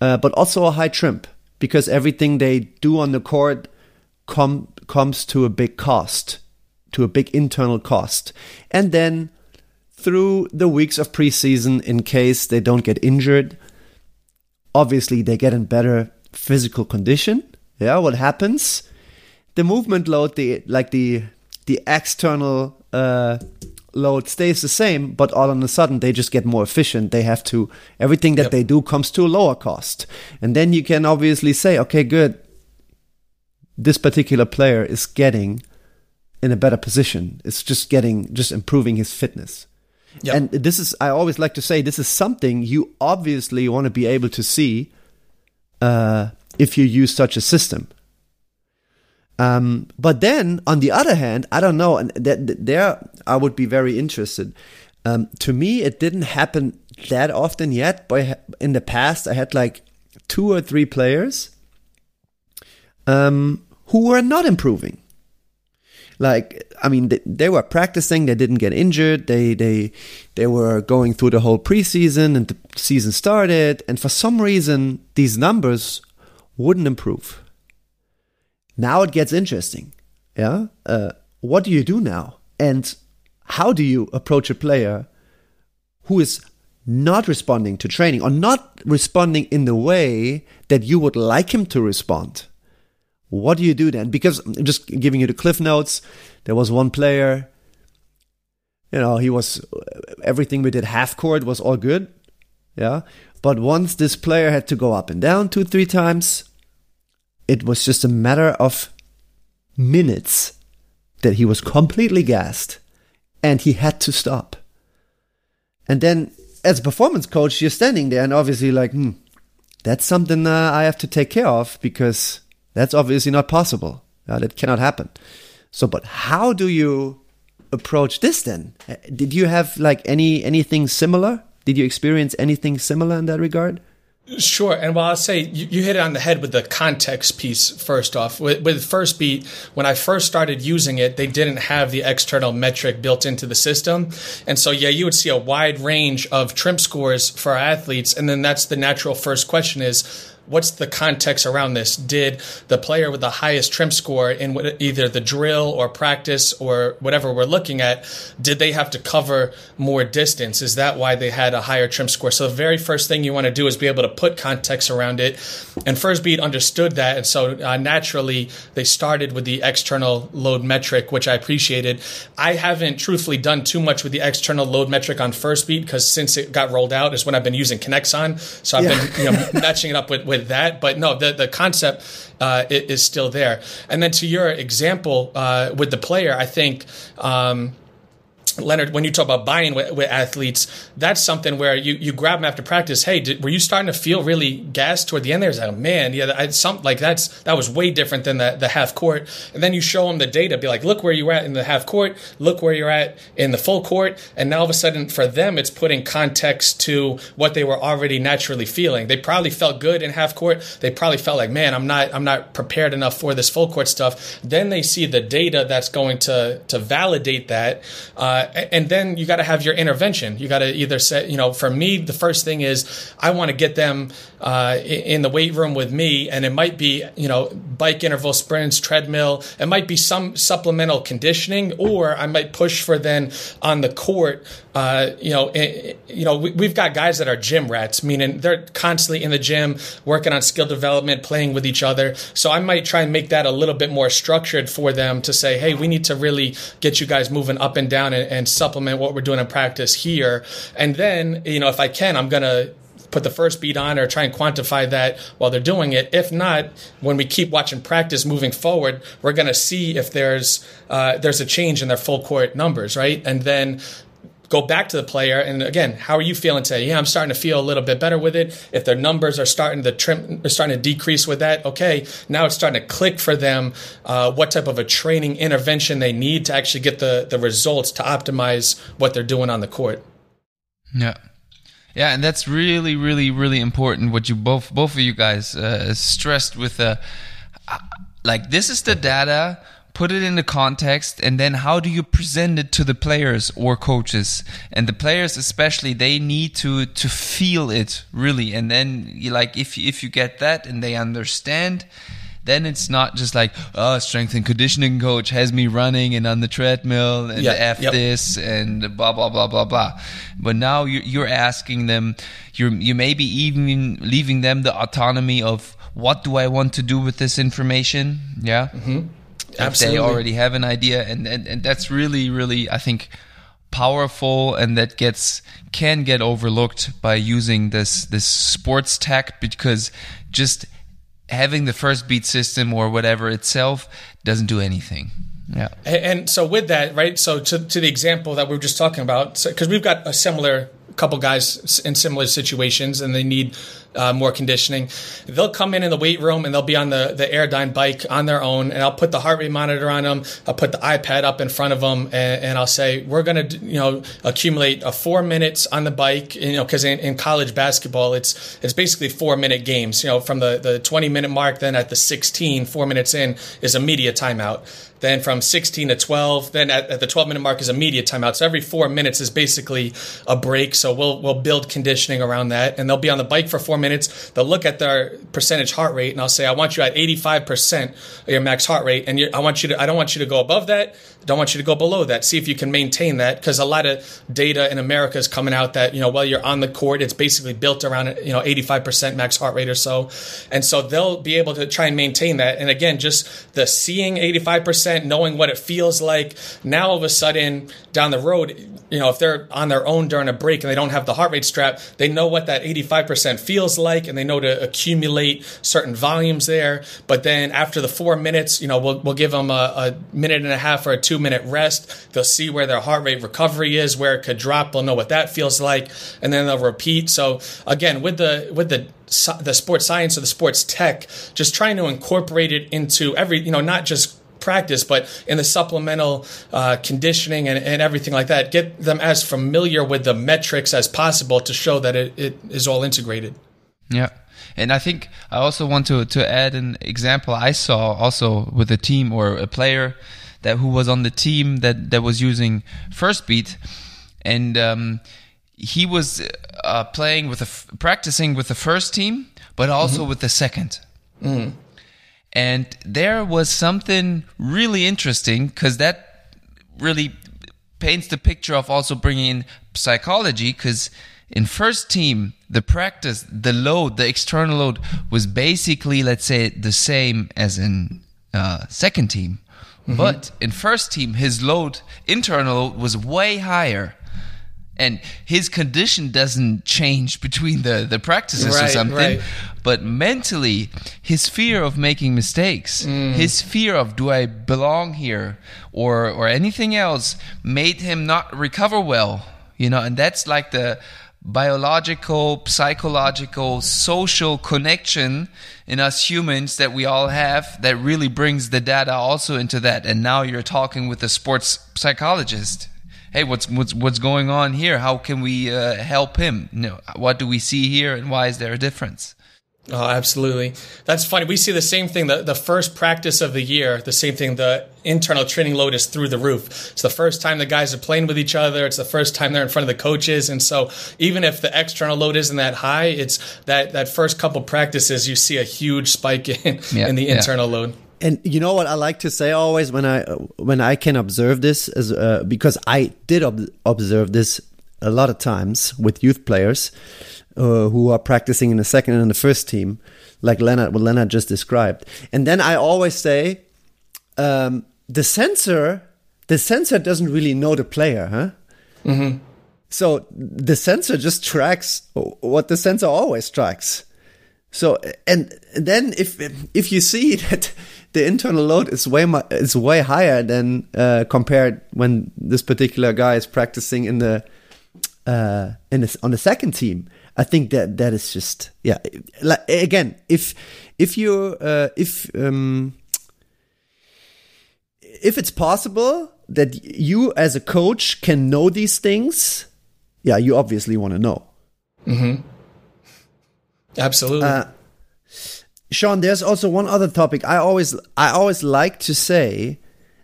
uh, but also a high trim because everything they do on the court com- comes to a big cost, to a big internal cost. And then through the weeks of preseason, in case they don't get injured, obviously they get in better physical condition. Yeah, what happens? The movement load, the like the the external uh, load stays the same, but all of a sudden they just get more efficient. They have to everything that Yep. they do comes to a lower cost, and then you can obviously say, okay, good. This particular player is getting in a better position. It's just getting just improving his fitness. Yep. And this is, I always like to say, this is something you obviously want to be able to see uh, if you use such a system. Um, but then, on the other hand, I don't know, and there I would be very interested. Um, to me, it didn't happen that often yet, but in the past, I had like two or three players um, who were not improving like i mean they, they were practicing they didn't get injured they they they were going through the whole preseason and the season started and for some reason these numbers wouldn't improve now it gets interesting yeah uh, what do you do now and how do you approach a player who is not responding to training or not responding in the way that you would like him to respond what do you do then? Because just giving you the cliff notes. There was one player, you know, he was everything we did half court was all good, yeah. But once this player had to go up and down two, three times, it was just a matter of minutes that he was completely gassed, and he had to stop. And then, as a performance coach, you're standing there and obviously like, hmm, that's something uh, I have to take care of because that's obviously not possible. Uh, that cannot happen. So, but how do you approach this then? Uh, Did you have like any anything similar? Did you experience anything similar in that regard? Sure, and while I'll say you, you hit it on the head with the context piece first off. With, with Firstbeat, when I first started using it, they didn't have the external metric built into the system, and so yeah, you would see a wide range of trim scores for athletes, and then that's the natural first question is. What's the context around this? Did the player with the highest trim score in what- either the drill or practice or whatever we're looking at, did they have to cover more distance? Is that why they had a higher trim score? So the very first thing you want to do is be able to put context around it. And Firstbeat understood that, and so uh, naturally they started with the external load metric, which I appreciated. I haven't truthfully done too much with the external load metric on Firstbeat because since it got rolled out is when I've been using Kinexon. So I've Yeah. been you know, matching it up with, with that. But no, the, the concept uh, i- is still there. And then to your example uh, with the player, I think. Um, Lennart, when you talk about buying with, with, athletes, that's something where you, you grab them after practice. Hey, did, were you starting to feel really gassed toward the end? There's like, man, yeah, I, some like that's that was way different than the, the half court. And then you show them the data, be like, look where you're at in the half court, look where you're at in the full court, and now all of a sudden for them, it's putting context to what they were already naturally feeling. They probably felt good in half court. They probably felt like, man, I'm not I'm not prepared enough for this full court stuff. Then they see the data that's going to to validate that. Uh, and then you got to have your intervention. You got to either say, you know, for me, the first thing is I want to get them uh, in the weight room with me, and it might be, you know, bike interval sprints, treadmill. It might be some supplemental conditioning, or I might push for then on the court. Uh, you know, it, you know, we, we've got guys that are gym rats, meaning they're constantly in the gym working on skill development, playing with each other. So I might try and make that a little bit more structured for them to say, hey, we need to really get you guys moving up and down and, and and supplement what we're doing in practice here. And then, you know, if I can, I'm going to put the Firstbeat on or try and quantify that while they're doing it. If not, when we keep watching practice moving forward, we're going to see if there's uh, there's a change in their full court numbers, right? And then go back to the player and again how are you feeling today? Yeah i'm starting to feel a little bit better with it. If their numbers are starting to trim are starting to decrease with that okay now it's starting to click for them uh, what type of a training intervention they need to actually get the the results to optimize what they're doing on the court. Yeah. Yeah and that's really really really important what you both both of you guys uh, stressed with uh, like this is the data put it into context and then how do you present it to the players or coaches? And the players especially they need to to feel it really. And then you like if if you get that and they understand then it's not just like oh strength and conditioning coach has me running and on the treadmill and f yep. this and blah blah blah blah blah. But now you're, you're asking them you're you maybe even leaving them the autonomy of what do i want to do with this information? Yeah? Mm-hmm Absolutely. they already have an idea and, and and that's really really i think powerful and that gets can get overlooked by using this this sports tech because just having the Firstbeat system or whatever itself doesn't do anything yeah and so with that right so to, to the example that we were just talking about because so, we've got a similar couple guys in similar situations and they need uh, more conditioning. They'll come in in the weight room and they'll be on the, the Airdyne bike on their own. And I'll put the heart rate monitor on them. I'll put the iPad up in front of them and, and I'll say, we're going to, you know, accumulate a four minutes on the bike, you know, because in, in college basketball, it's, it's basically four minute games, you know, from the, the 20 minute mark, then at the 16, four minutes in is a media timeout. Then from 16 to 12, then at, at the 12 minute mark is a media timeout. So every four minutes is basically a break. So we'll we'll build conditioning around that, and they'll be on the bike for four minutes. They'll look at their percentage heart rate, and I'll say, I want you at 85 percent of your max heart rate, and I want you to I don't want you to go above that. Don't want you to go below that. See if you can maintain that because a lot of data in America is coming out that you know while you're on the court, it's basically built around you know 85 percent max heart rate or so, and so they'll be able to try and maintain that. And again, just the seeing 85 percent knowing what it feels like. Now, all of a sudden, down the road, you know, if they're on their own during a break and they don't have the heart rate strap, they know what that 85% feels like and they know to accumulate certain volumes there. But then after the four minutes, you know, we'll, we'll give them a, a minute and a half or a two minute rest. They'll see where their heart rate recovery is, where it could drop. They'll know what that feels like. And then they'll repeat. So again, with the, with the, the sports science or the sports tech, just trying to incorporate it into every, you know, not just practice, but in the supplemental uh, conditioning and, and, everything like that, get them as familiar with the metrics as possible to show that it, it is all integrated. Yeah. And I think I also want to, to add an example I saw also with a team or a player that who was on the team that, that was using Firstbeat, and um, he was uh, playing with a, practicing with the first team, but also mm-hmm. with the second. Mm. And there was something really interesting because that really paints the picture of also bringing in psychology because in first team the practice the load the external load was basically let's say the same as in uh, second team mm-hmm. but in first team his load internal load was way higher and his condition doesn't change between the the practices or something right. but mentally his fear of making mistakes Mm. his fear of do i belong here or or anything else made him not recover well you know and that's like the biological psychological social connection in us humans that we all have that really brings the data also into that. And now you're talking with a sports psychologist. Hey what's what's what's going on here? How can we uh, help him? You know, what do we see here and why is there a difference Oh, absolutely. That's funny. We see the same thing. The, the first practice of the year, the same thing. The internal training load is through the roof. It's the first time the guys are playing with each other. It's the first time they're in front of the coaches. And so even if the external load isn't that high, it's that, that first couple practices, you see a huge spike in, Yeah, in the yeah. internal load. And you know what I like to say always when I when I can observe this is uh, because I did ob- observe this a lot of times with youth players uh, who are practicing in the second and the first team, like Lennart what Lennart just described. And then I always say um, the sensor the sensor doesn't really know the player, huh? So the sensor just tracks what the sensor always tracks. So and then if if you see that the internal load is way mu- is way higher than uh, compared when this particular guy is practicing in the uh, in this, on the second team, I think that that is just yeah. Like, again, if if you uh, if um, if it's possible that you as a coach can know these things, yeah, you obviously want to know. Mm-hmm. Absolutely. Uh, Sean, there's also one other topic. I always I always like to say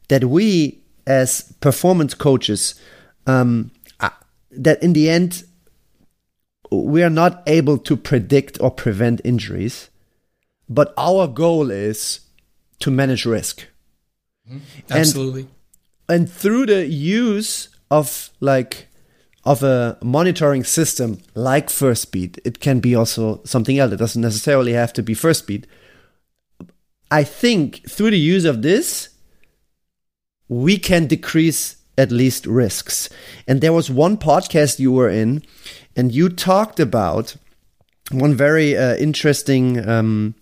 that we as performance coaches um, uh, that in the end we are not able to predict or prevent injuries, but our goal is to manage risk. Mm-hmm. Absolutely. and through the use of like of a monitoring system like Firstbeat it can be also something else it doesn't necessarily have to be Firstbeat i think through the use of this we can decrease at least risks and there was one podcast you were in and you talked about one very uh, interesting um,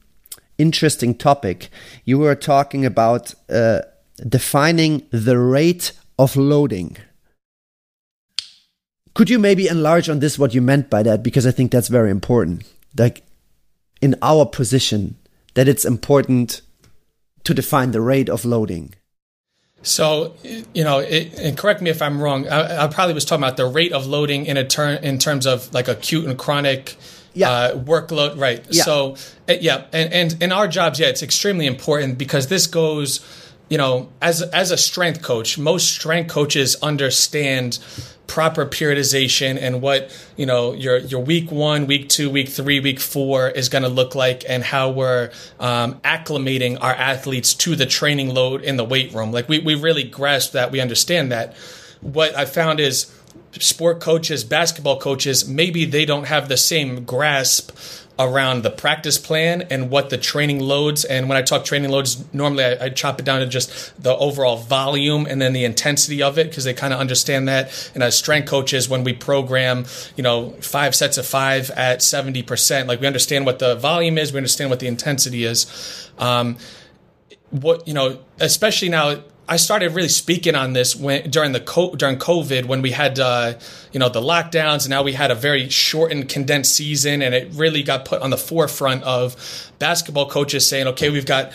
interesting topic. You were talking about uh, defining the rate of loading. Could you maybe enlarge on this what you meant by that? Because I think that's very important. Like in our position, that it's important to define the rate of loading. So, you know, it, and correct me if I'm wrong. I, I probably was talking about the rate of loading in a turn in terms of like acute and chronic Yeah. uh, workload. Right. Yeah. So, yeah, and, and in our jobs, yeah, it's extremely important because this goes, you know, as as a strength coach, most strength coaches understand proper periodization and what you know your your week one, week two, week three, week four is going to look like, and how we're um, acclimating our athletes to the training load in the weight room. Like we we really grasp that, we understand that. What I found is sport coaches, basketball coaches, maybe they don't have the same grasp around the practice plan and what the training loads. And when I talk training loads, normally I, I chop it down to just the overall volume and then the intensity of it because they kind of understand that. And as strength coaches, when we program, you know, five sets of five at 70%, like we understand what the volume is, we understand what the intensity is. Um, what you know, especially now. I started really speaking on this when during the during COVID when we had uh, you know the lockdowns and now we had a very shortened condensed season and it really got put on the forefront of basketball coaches saying okay we've got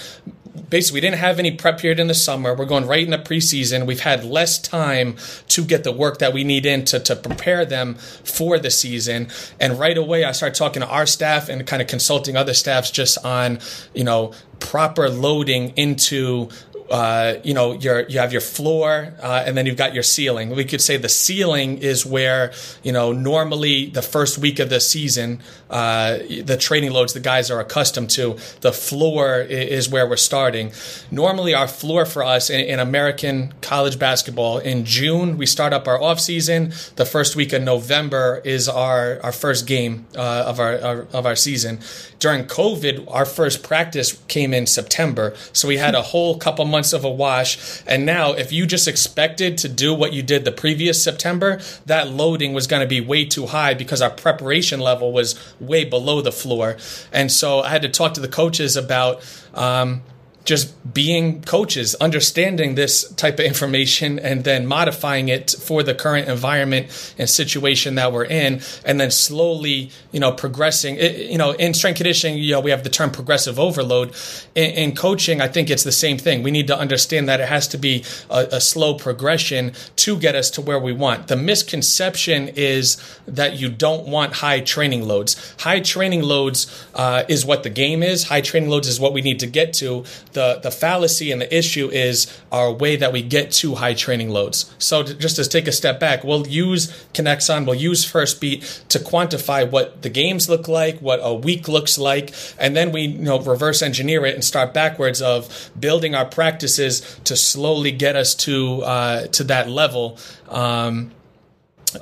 basically we didn't have any prep period in the summer. We're going right in the preseason. We've had less time to get the work that we need in to, to prepare them for the season. And right away I started talking to our staff and kind of consulting other staffs just on you know proper loading into uh, you know, your you have your floor, uh, and then you've got your ceiling. We could say the ceiling is where you know normally the first week of the season, uh, the training loads the guys are accustomed to. The floor is where we're starting. Normally, our floor for us in, in American college basketball in June we start up our off season. The first week of November is our our first game uh, of our, our of our season. During COVID, our first practice came in September, so we had a whole couple months months of a wash. And now, if you just expected to do what you did the previous September, that loading was going to be way too high because our preparation level was way below the floor. And so I had to talk to the coaches about. Um, just being coaches, understanding this type of information and then modifying it for the current environment and situation that we're in, and then slowly, you know, progressing. It, you know, in strength conditioning, you know, we have the term progressive overload. In, in, coaching, I think it's the same thing. We need to understand that it has to be a, a slow progression to get us to where we want. The misconception is that you don't want high training loads. High training loads uh, is what the game is. High training loads is what we need to get to the the fallacy and the issue is our way that we get to high training loads. So to, just to take a step back, we'll use Kinexon, we'll use Firstbeat to quantify what the games look like, what a week looks like, and then we you know reverse engineer it and start backwards of building our practices to slowly get us to uh, to that level. Um,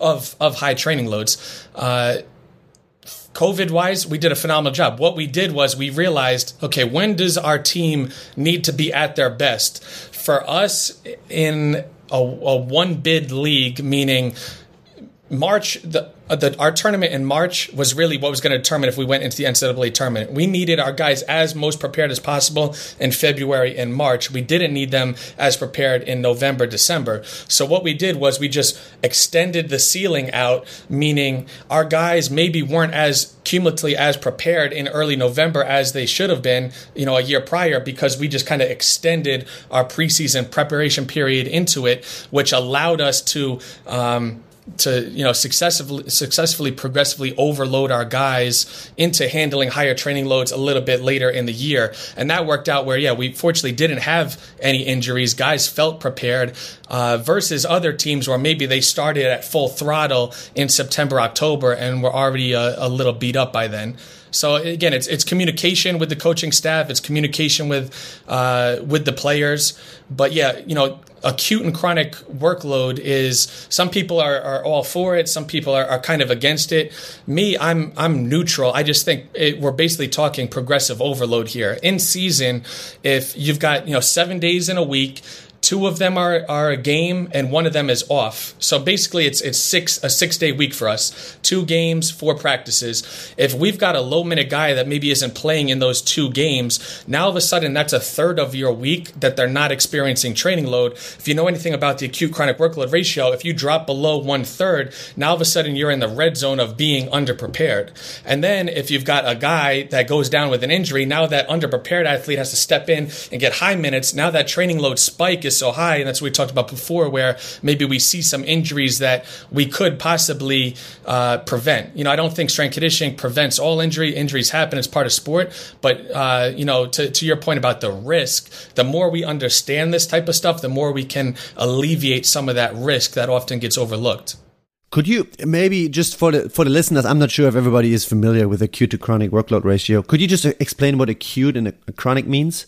of of high training loads. Uh, COVID wise, we did a phenomenal job. What we did was we realized, okay, when does our team need to be at their best? For us, in a, a one bid league, meaning March, the, the, our tournament in March was really what was going to determine if we went into the NCAA tournament. We needed our guys as most prepared as possible in February and March. We didn't need them as prepared in November, December. So what we did was we just extended the ceiling out, meaning our guys maybe weren't as cumulatively as prepared in early November as they should have been, you know, a year prior because we just kind of extended our preseason preparation period into it, which allowed us to. Um, to you know successfully successfully progressively overload our guys into handling higher training loads a little bit later in the year. And that worked out where yeah we fortunately didn't have any injuries. Guys felt prepared uh, versus other teams where maybe they started at full throttle in September October and were already a, a little beat up by then. So again, it's it's communication with the coaching staff, it's communication with uh, with the players. But yeah, you know, acute and chronic workload is some people are, are all for it, some people are, are kind of against it. Me, I'm I'm neutral. I just think it, we're basically talking progressive overload here. In season, if you've got you know seven days in a week two of them are, are a game and one of them is off. So basically it's it's six a six day week for us. Two games, four practices. If we've got a low minute guy that maybe isn't playing in those two games, now all of a sudden that's a third of your week that they're not experiencing training load. If you know anything about the acute chronic workload ratio, if you drop below one third, now all of a sudden you're in the red zone of being underprepared. And then if you've got a guy that goes down with an injury, now that underprepared athlete has to step in and get high minutes. Now that training load spike is so high, and that's what we talked about before, where maybe we see some injuries that we could possibly uh, prevent. You know, I don't think strength conditioning prevents all injury. Injuries happen; it's part of sport. But uh, you know, to, to your point about the risk, the more we understand this type of stuff, the more we can alleviate some of that risk that often gets overlooked. Could you maybe just for the for the listeners? I'm not sure if everybody is familiar with acute to chronic workload ratio. Could you just explain what acute and chronic means?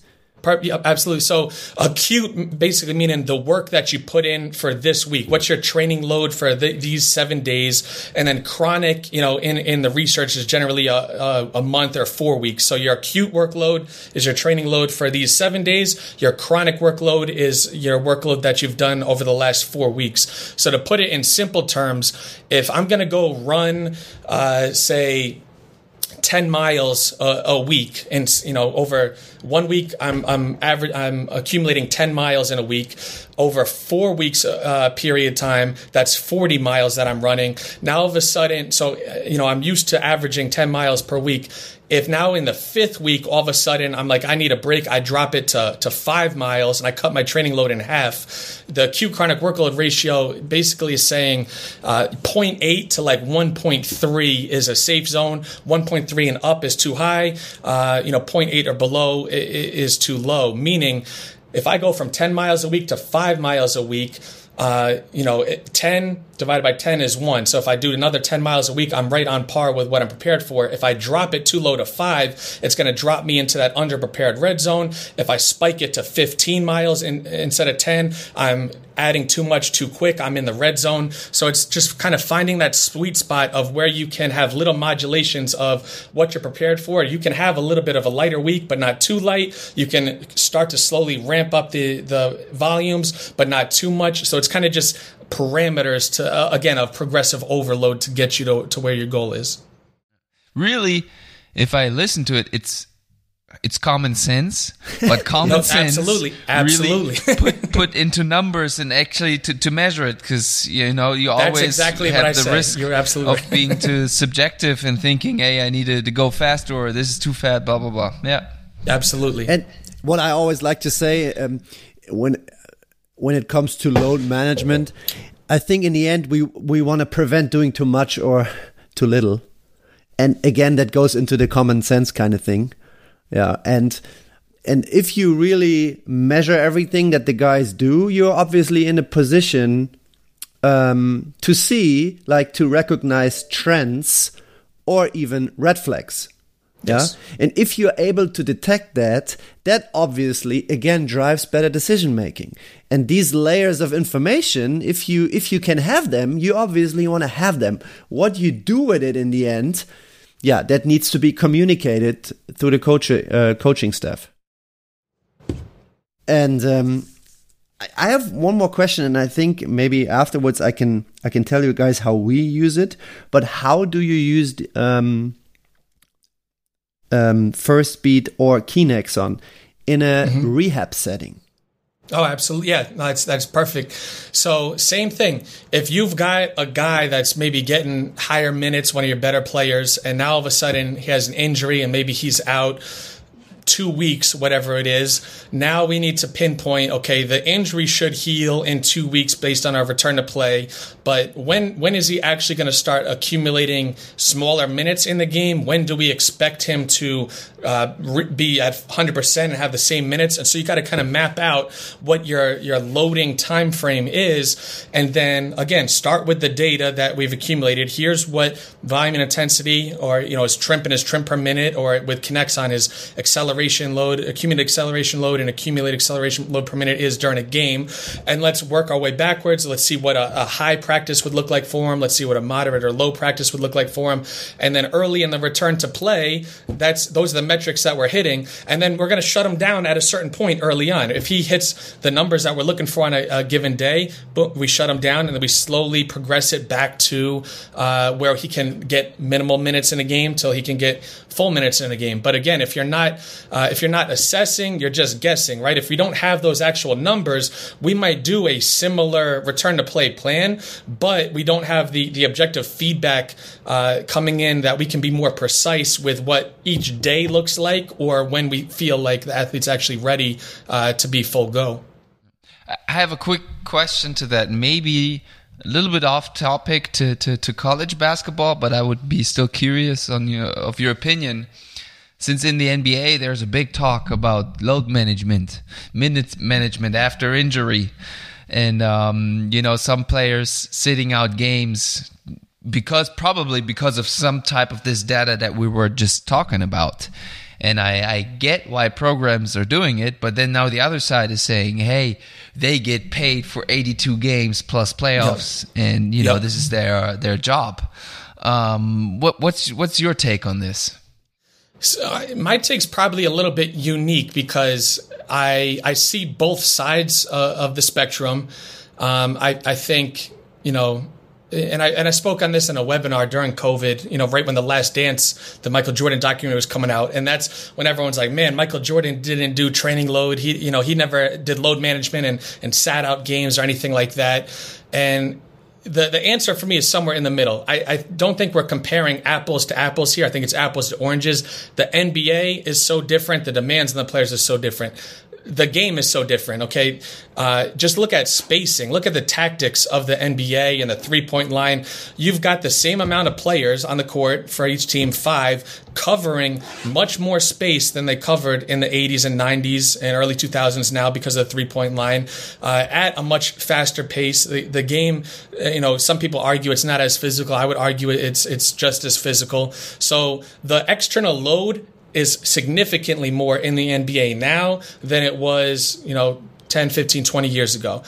Yeah, absolutely. So acute, basically meaning the work that you put in for this week. What's your training load for the, these seven days? And then chronic, you know, in, in the research is generally a, a, a, month or four weeks. So your acute workload is your training load for these seven days. Your chronic workload is your workload that you've done over the last four weeks. So to put it in simple terms, if I'm going to go run, uh, say, 10 miles a, a, week. And you know over one week i'm i'm average i'm accumulating 10 miles in a week. Over 4 weeks uh, period time that's 40 miles that i'm running. Now all of a sudden so you know i'm used to averaging 10 miles per week if now in the fifth week all of a sudden i'm like i need a break. I drop it to, to five miles and i cut my training load in half. The acute chronic workload ratio basically is saying uh, 0.8 to like 1.3 is a safe zone. 1.3 and up is too high. Uh, you know 0.8 or below is too low. Meaning if i go from 10 miles a week to 5 miles a week uh, you know, 10 divided by 10 is 1. So if I do another 10 miles a week, I'm right on par with what I'm prepared for. If I drop it too low to 5, it's going to drop me into that underprepared red zone. If I spike it to 15 miles in, instead of 10, I'm adding too much too quick. I'm in the red zone. So it's just kind of finding that sweet spot of where you can have little modulations of what you're prepared for. You can have a little bit of a lighter week, but not too light. You can start to slowly ramp up the, the volumes, but not too much. So it's kind of just parameters to uh, again of progressive overload to get you to, to where your goal is. Really if i listen to it it's it's common sense but common no, sense absolutely absolutely. really put, put into numbers and actually to, to measure it because you know you That's always exactly have the say. risk You're absolutely of being too subjective and thinking hey i needed to go faster or this is too fat blah blah blah. Yeah. Absolutely. And what i always like to say um, when when it comes to load management, I think in the end we we want to prevent doing too much or too little. And again, that goes into the common sense kind of thing. Yeah, and and if you really measure everything that the guys do, you're obviously in a position um, to see, like, to recognize trends or even red flags. Yes. Yeah. And if you're able to detect that, that obviously again drives better decision making. And these layers of information, if you if you can have them, you obviously want to have them. What you do with it in the end, yeah, that needs to be communicated through the coach uh, coaching staff. And um, I have one more question, and I think maybe afterwards I can I can tell you guys how we use it. But how do you use um, um, Firstbeat or Kinexon in a mm-hmm. rehab setting? Oh, absolutely. Yeah, that's that's perfect. So, same thing. If you've got a guy that's maybe getting higher minutes, one of your better players, and now all of a sudden he has an injury and maybe he's out two weeks, whatever it is. Now we need to pinpoint, okay, the injury should heal in two weeks based on our return to play. But when when is he actually going to start accumulating smaller minutes in the game? When do we expect him to uh, re- be at 100% and have the same minutes? And so you got to kind of map out what your your loading time frame is, and then again start with the data that we've accumulated. Here's what volume and intensity, or you know, his trim and his trim per minute, or with Kinexon his acceleration acceleration load, accumulated acceleration load, and accumulated acceleration load per minute is during a game. And let's work our way backwards. Let's see what a, a high practice would look like for him. Let's see what a moderate or low practice would look like for him. And then early in the return to play, that's those are the metrics that we're hitting. And then we're going to shut him down at a certain point early on. If he hits the numbers that we're looking for on a, a given day, we shut him down and then we slowly progress it back to uh, where he can get minimal minutes in a game till he can get full minutes in a game. But again, if you're not uh, if you're not assessing, you're just guessing, right? If we don't have those actual numbers, we might do a similar return to play plan, but we don't have the the objective feedback uh, coming in that we can be more precise with what each day looks like or when we feel like the athlete's actually ready uh, to be full go. I have a quick question to that. Maybe a little bit off topic to, to, to college basketball, but I would be still curious on your of your opinion. Since in the NBA there's a big talk about load management, minutes management after injury, and um, you know some players sitting out games because probably because of some type of this data that we were just talking about. And I, I get why programs are doing it, but then now the other side is saying, hey, they get paid for 82 games plus playoffs, yep. and you know this is their their job. Um, what, what's what's your take on this? So my take's probably a little bit unique because I I see both sides uh, of the spectrum. Um, I I think you know and I and I spoke on this in a webinar during COVID, you know, right when the Last Dance, the Michael Jordan documentary was coming out, and that's when everyone's like, "Man, Michael Jordan didn't do training load. He, you know, he never did load management and and sat out games or anything like that." And the the answer for me is somewhere in the middle. I, I don't think we're comparing apples to apples here. I think it's apples to oranges. The NBA is so different. The demands on the players are so different the game is so different. Okay, uh, just look at spacing. Look at the tactics of the NBA and the three point line. You've got the same amount of players on the court for each team, five, covering much more space than they covered in the 80s and 90s and early 2000s now because of the three point line uh, at a much faster pace. The, the game, uh, you know, some people argue it's not as physical. I would argue it's it's just as physical. So the external load is significantly more in the NBA now than it was, you know, 10, 15, 20 years ago.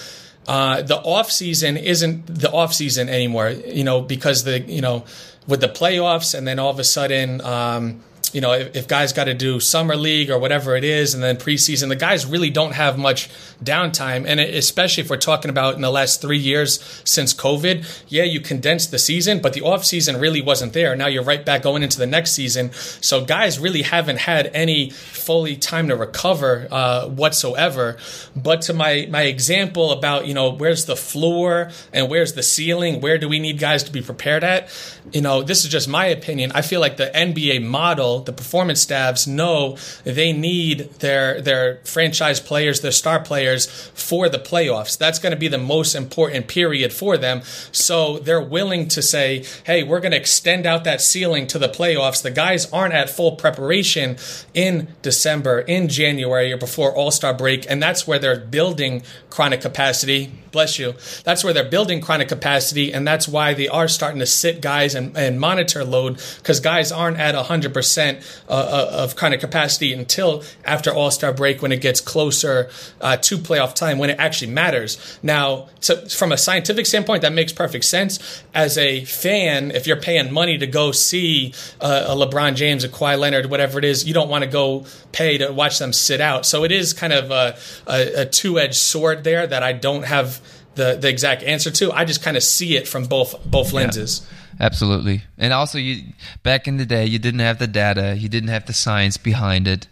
Uh, the off season isn't the off season anymore, you know, because the, you know, with the playoffs and then all of a sudden, um, you know, if, if guys got to do summer league or whatever it is, and then preseason, the guys really don't have much downtime. And especially if we're talking about in the last three years since COVID, yeah, you condensed the season, but the off season really wasn't there. Now you're right back going into the next season. So guys really haven't had any fully time to recover uh, whatsoever. But to my my example about you know where's the floor and where's the ceiling, where do we need guys to be prepared at? You know, this is just my opinion. I feel like the NBA model, the performance staffs know they need their their franchise players, their star players for the playoffs. That's going to be the most important period for them. So they're willing to say, "Hey, we're going to extend out that ceiling to the playoffs." The guys aren't at full preparation in December, in January, or before All Star break, and that's where they're building chronic capacity bless you. That's where they're building chronic capacity, and that's why they are starting to sit guys and, and monitor load because guys aren't at 100% uh, uh, of chronic capacity until after All Star break when it gets closer uh, to playoff time when it actually matters. Now, to, from a scientific standpoint, that makes perfect sense. As a fan, if you're paying money to go see uh, a LeBron James, a Kawhi Leonard, whatever it is, you don't want to go pay to watch them sit out. So it is kind of a, a, a two edged sword there that I don't have the the exact answer to. I just kind of see it from both both lenses. Yeah, absolutely. And also you back in the day you didn't have the data, you didn't have the science behind it.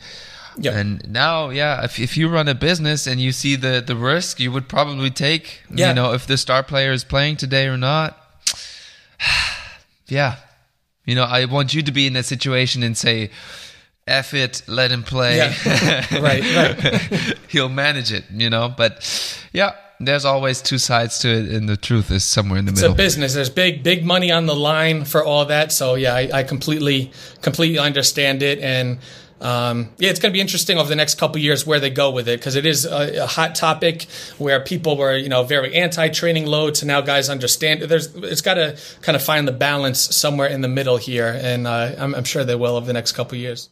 Yeah. And now, yeah, if, if you run a business and you see the, the risk, you would probably take, yeah. you know, if the star player is playing today or not. yeah. You know, I want you to be in a situation and say, F it, let him play. Yeah. right, right. He'll manage it, you know, but yeah, there's always two sides to it, and the truth is somewhere in the it's middle. It's a business. There's big, big money on the line for all that. So yeah, I, I completely, completely understand it, and um, yeah, it's going to be interesting over the next couple years where they go with it because it is a, a, hot topic where people were, you know, very anti-training load. So now guys understand. There's, it's got to kind of find the balance somewhere in the middle here, and uh, I'm, I'm sure they will over the next couple years.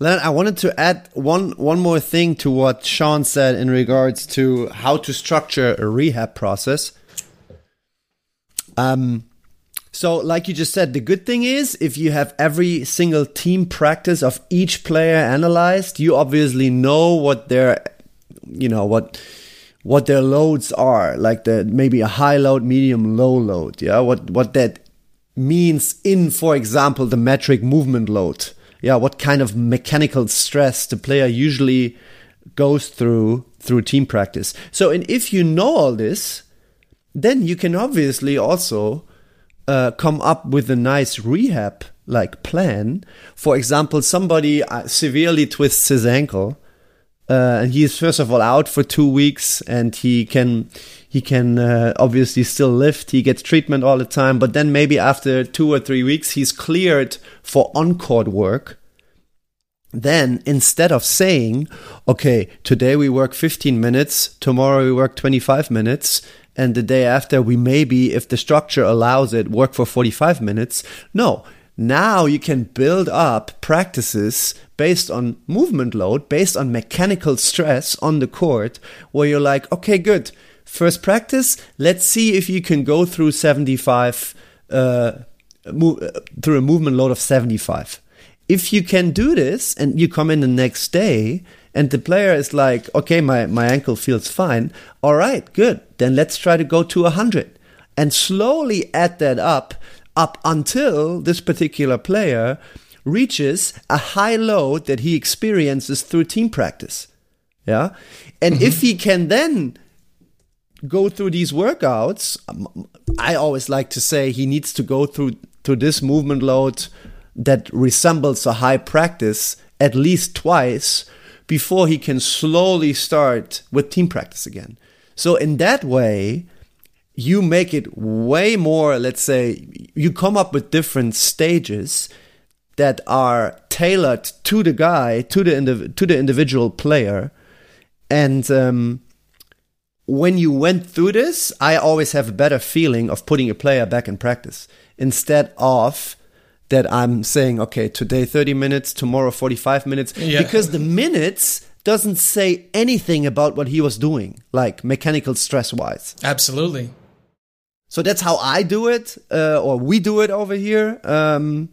Len, I wanted to add one one more thing to what Sean said in regards to how to structure a rehab process. Um, so, like you just said, the good thing is if you have every single team practice of each player analyzed, you obviously know what their, you know what what their loads are, like the maybe a high load, medium, low load. Yeah, what what that means in, for example, the metric movement load yeah, what kind of mechanical stress the player usually goes through through team practice. So, and if you know all this, then you can obviously also uh, come up with a nice rehab like plan. For example, somebody uh, severely twists his ankle, uh, and he is first of all out for two weeks, and he can he can uh, obviously still lift. He gets treatment all the time, but then maybe after two or three weeks, he's cleared for on court work. Then instead of saying, okay, today we work 15 minutes, tomorrow we work 25 minutes, and the day after we maybe, if the structure allows it, work for 45 minutes. No, now you can build up practices based on movement load, based on mechanical stress on the court, where you're like, okay, good First practice, let's see if you can go through 75, uh, move, uh, through a movement load of 75. If you can do this and you come in the next day and the player is like, okay, my, my ankle feels fine. All right, good. Then let's try to go to 100 and slowly add that up, up until this particular player reaches a high load that he experiences through team practice. Yeah. And mm-hmm. if he can then go through these workouts, um, I always like to say he needs to go through to this movement load that resembles a high practice at least twice before he can slowly start with team practice again. So in that way, you make it way more, let's say, you come up with different stages that are tailored to the guy, to the indiv- to the individual player, and um, when you went through this, I always have a better feeling of putting a player back in practice instead of that I'm saying, okay, today 30 minutes, tomorrow 45 minutes, yeah. because the minutes doesn't say anything about what he was doing, like mechanical stress wise. Absolutely. So that's how I do it, uh, or we do it over here. Um,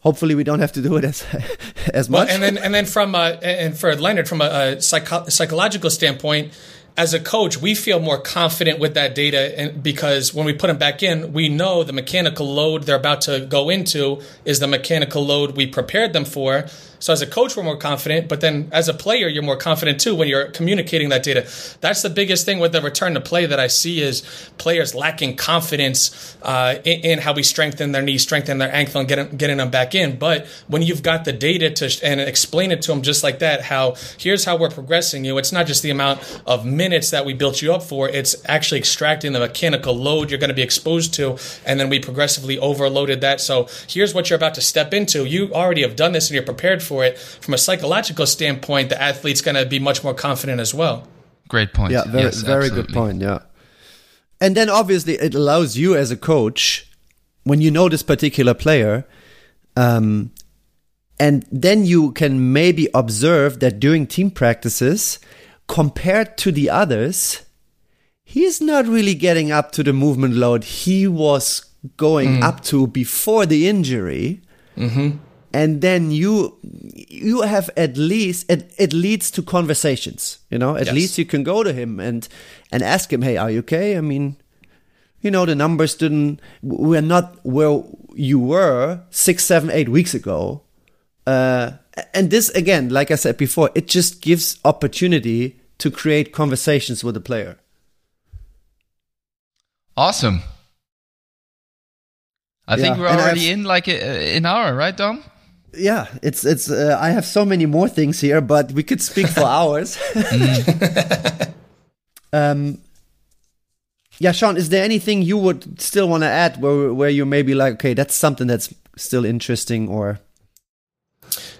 hopefully, we don't have to do it as as much. Well, and then and then from uh, and for Lennart, from a, a psycho- psychological standpoint, as a coach, we feel more confident with that data because when we put them back in, we know the mechanical load they're about to go into is the mechanical load we prepared them for. So as a coach, we're more confident, but then as a player, you're more confident too when you're communicating that data. That's the biggest thing with the return to play that I see is players lacking confidence uh, in, in, how we strengthen their knee, strengthen their ankle, and getting getting them back in. But when you've got the data to and explain it to them just like that, how here's how we're progressing you. It's not just the amount of minutes that we built you up for. It's actually extracting the mechanical load you're going to be exposed to, and then we progressively overloaded that. So here's what you're about to step into. You already have done this and you're prepared for for it, from a psychological standpoint, the athlete's going to be much more confident as well. Great point. Yeah, very, yes, very good point. Yeah. And then obviously it allows you as a coach, when you know this particular player, um, and then you can maybe observe that during team practices, compared to the others, he's not really getting up to the movement load he was going mm. up to before the injury. Mm-hmm and then you you have at least it, it leads to conversations you know at yes. least you can go to him and and ask him hey are you okay i mean you know the numbers didn't we're not where you were six seven eight weeks ago uh and this again like i said before it just gives opportunity to create conversations with the player awesome I yeah. think we're already in like an hour, right, Dom? Yeah it's it's uh, i have so many more things here but we could speak for hours um yeah sean is there anything you would still want to add where where you maybe like okay that's something that's still interesting or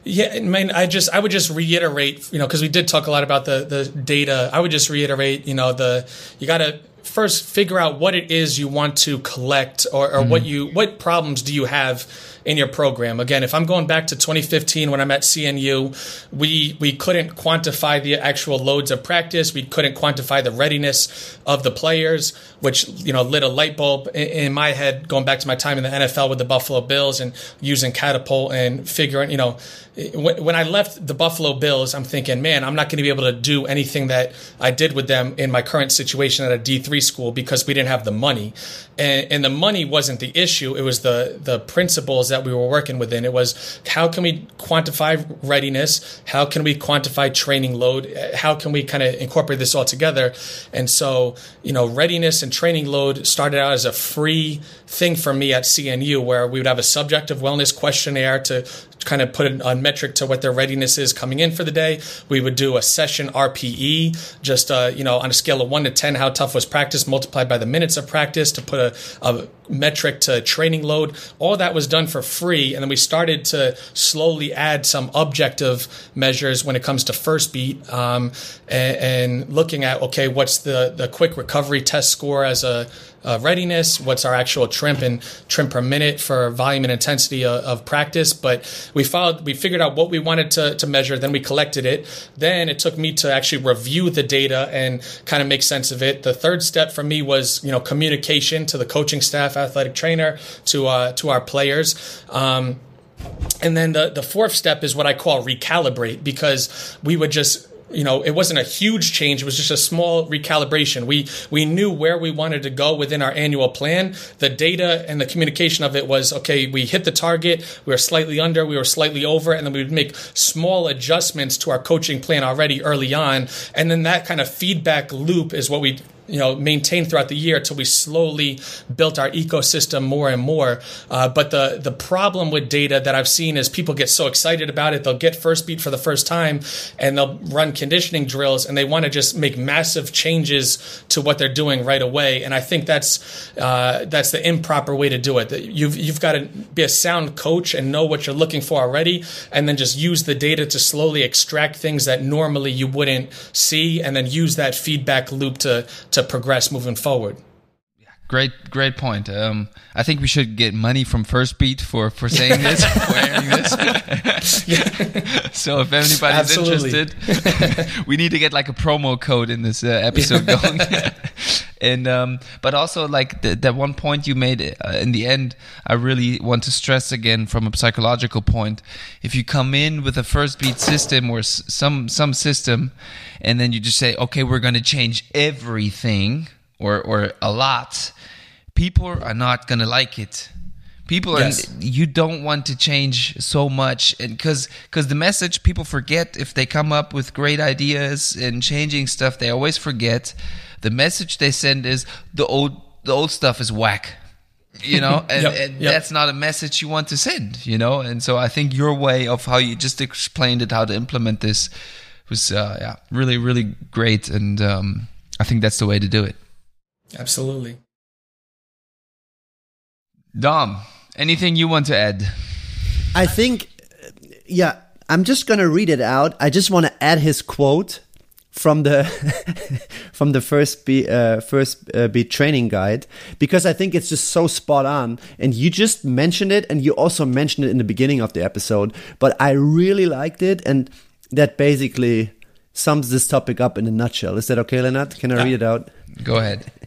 yeah, I mean, I just I would just reiterate, you know, because we did talk a lot about the the data. I would just reiterate, you know, the you got to first figure out what it is you want to collect, or, or mm-hmm. what you what problems do you have in your program. Again, if I'm going back to 2015 when I'm at CNU, we we couldn't quantify the actual loads of practice. We couldn't quantify the readiness of the players, which you know lit a light bulb in, in my head going back to my time in the NFL with the Buffalo Bills and using catapult and figuring you know when I left the Buffalo Bills, I'm thinking, man, I'm not going to be able to do anything that I did with them in my current situation at a D3 school because we didn't have the money. And, and, the money wasn't the issue. It was the, the principles that we were working within. It was how can we quantify readiness? How can we quantify training load? How can we kind of incorporate this all together? And so, you know, readiness and training load started out as a free thing for me at CNU where we would have a subjective wellness questionnaire to kind of put a metric to what their readiness is coming in for the day. We would do a session RPE, just uh, you know, on a scale of one to ten, how tough was practice multiplied by the minutes of practice to put a, a metric to training load. All that was done for free, and then we started to slowly add some objective measures when it comes to Firstbeat, um, and, and, looking at okay, what's the the quick recovery test score as a uh, readiness, what's our actual TRIMP and TRIMP per minute for volume and intensity of, of, practice. But we followed, we figured out what we wanted to, to measure, then we collected it. Then it took me to actually review the data and kind of make sense of it. The third step for me was, you know, communication to the coaching staff, athletic trainer, to uh, to our players. Um, and then the, the fourth step is what I call recalibrate because we would just you know, it wasn't a huge change. It was just a small recalibration. We we knew where we wanted to go within our annual plan. The data and the communication of it was okay. We hit the target. We were slightly under. We were slightly over, and then we would make small adjustments to our coaching plan already early on. And then that kind of feedback loop is what we you know maintained throughout the year until we slowly built our ecosystem more and more. Uh, but the the problem with data that I've seen is people get so excited about it, they'll get Firstbeat for the first time, and they'll run conditioning drills, and they want to just make massive changes to what they're doing right away. And I think that's uh, that's the improper way to do it. You've you've got to be a sound coach and know what you're looking for already, and then just use the data to slowly extract things that normally you wouldn't see, and then use that feedback loop to to progress moving forward. Great, great point. Um, I think we should get money from Firstbeat for for saying this, for airing this. so if anybody's Absolutely. interested, we need to get like a promo code in this uh, episode going. And um, but also like the, that one point you made uh, in the end, I really want to stress again from a psychological point. If you come in with a Firstbeat system or some some system, and then you just say, okay, we're going to change everything or or a lot, people are not gonna like it. People yes. you don't want to change so much, and because because the message people forget if they come up with great ideas and changing stuff, they always forget. The message they send is the old the old stuff is whack you know and, yep, and yep. that's not a message you want to send you know and so i think your way of how you just explained it how to implement this was uh, yeah really really great and um, i think that's the way to do it Absolutely. Dom, anything you want to add? I think, yeah, I'm just gonna read it out. I just want to add his quote from the from the Firstbeat uh, first uh, beat training guide because I think it's just so spot on. And you just mentioned it, and you also mentioned it in the beginning of the episode. But I really liked it, and that basically sums this topic up in a nutshell. Is that okay, Lennart? Can I yeah. read it out? Go ahead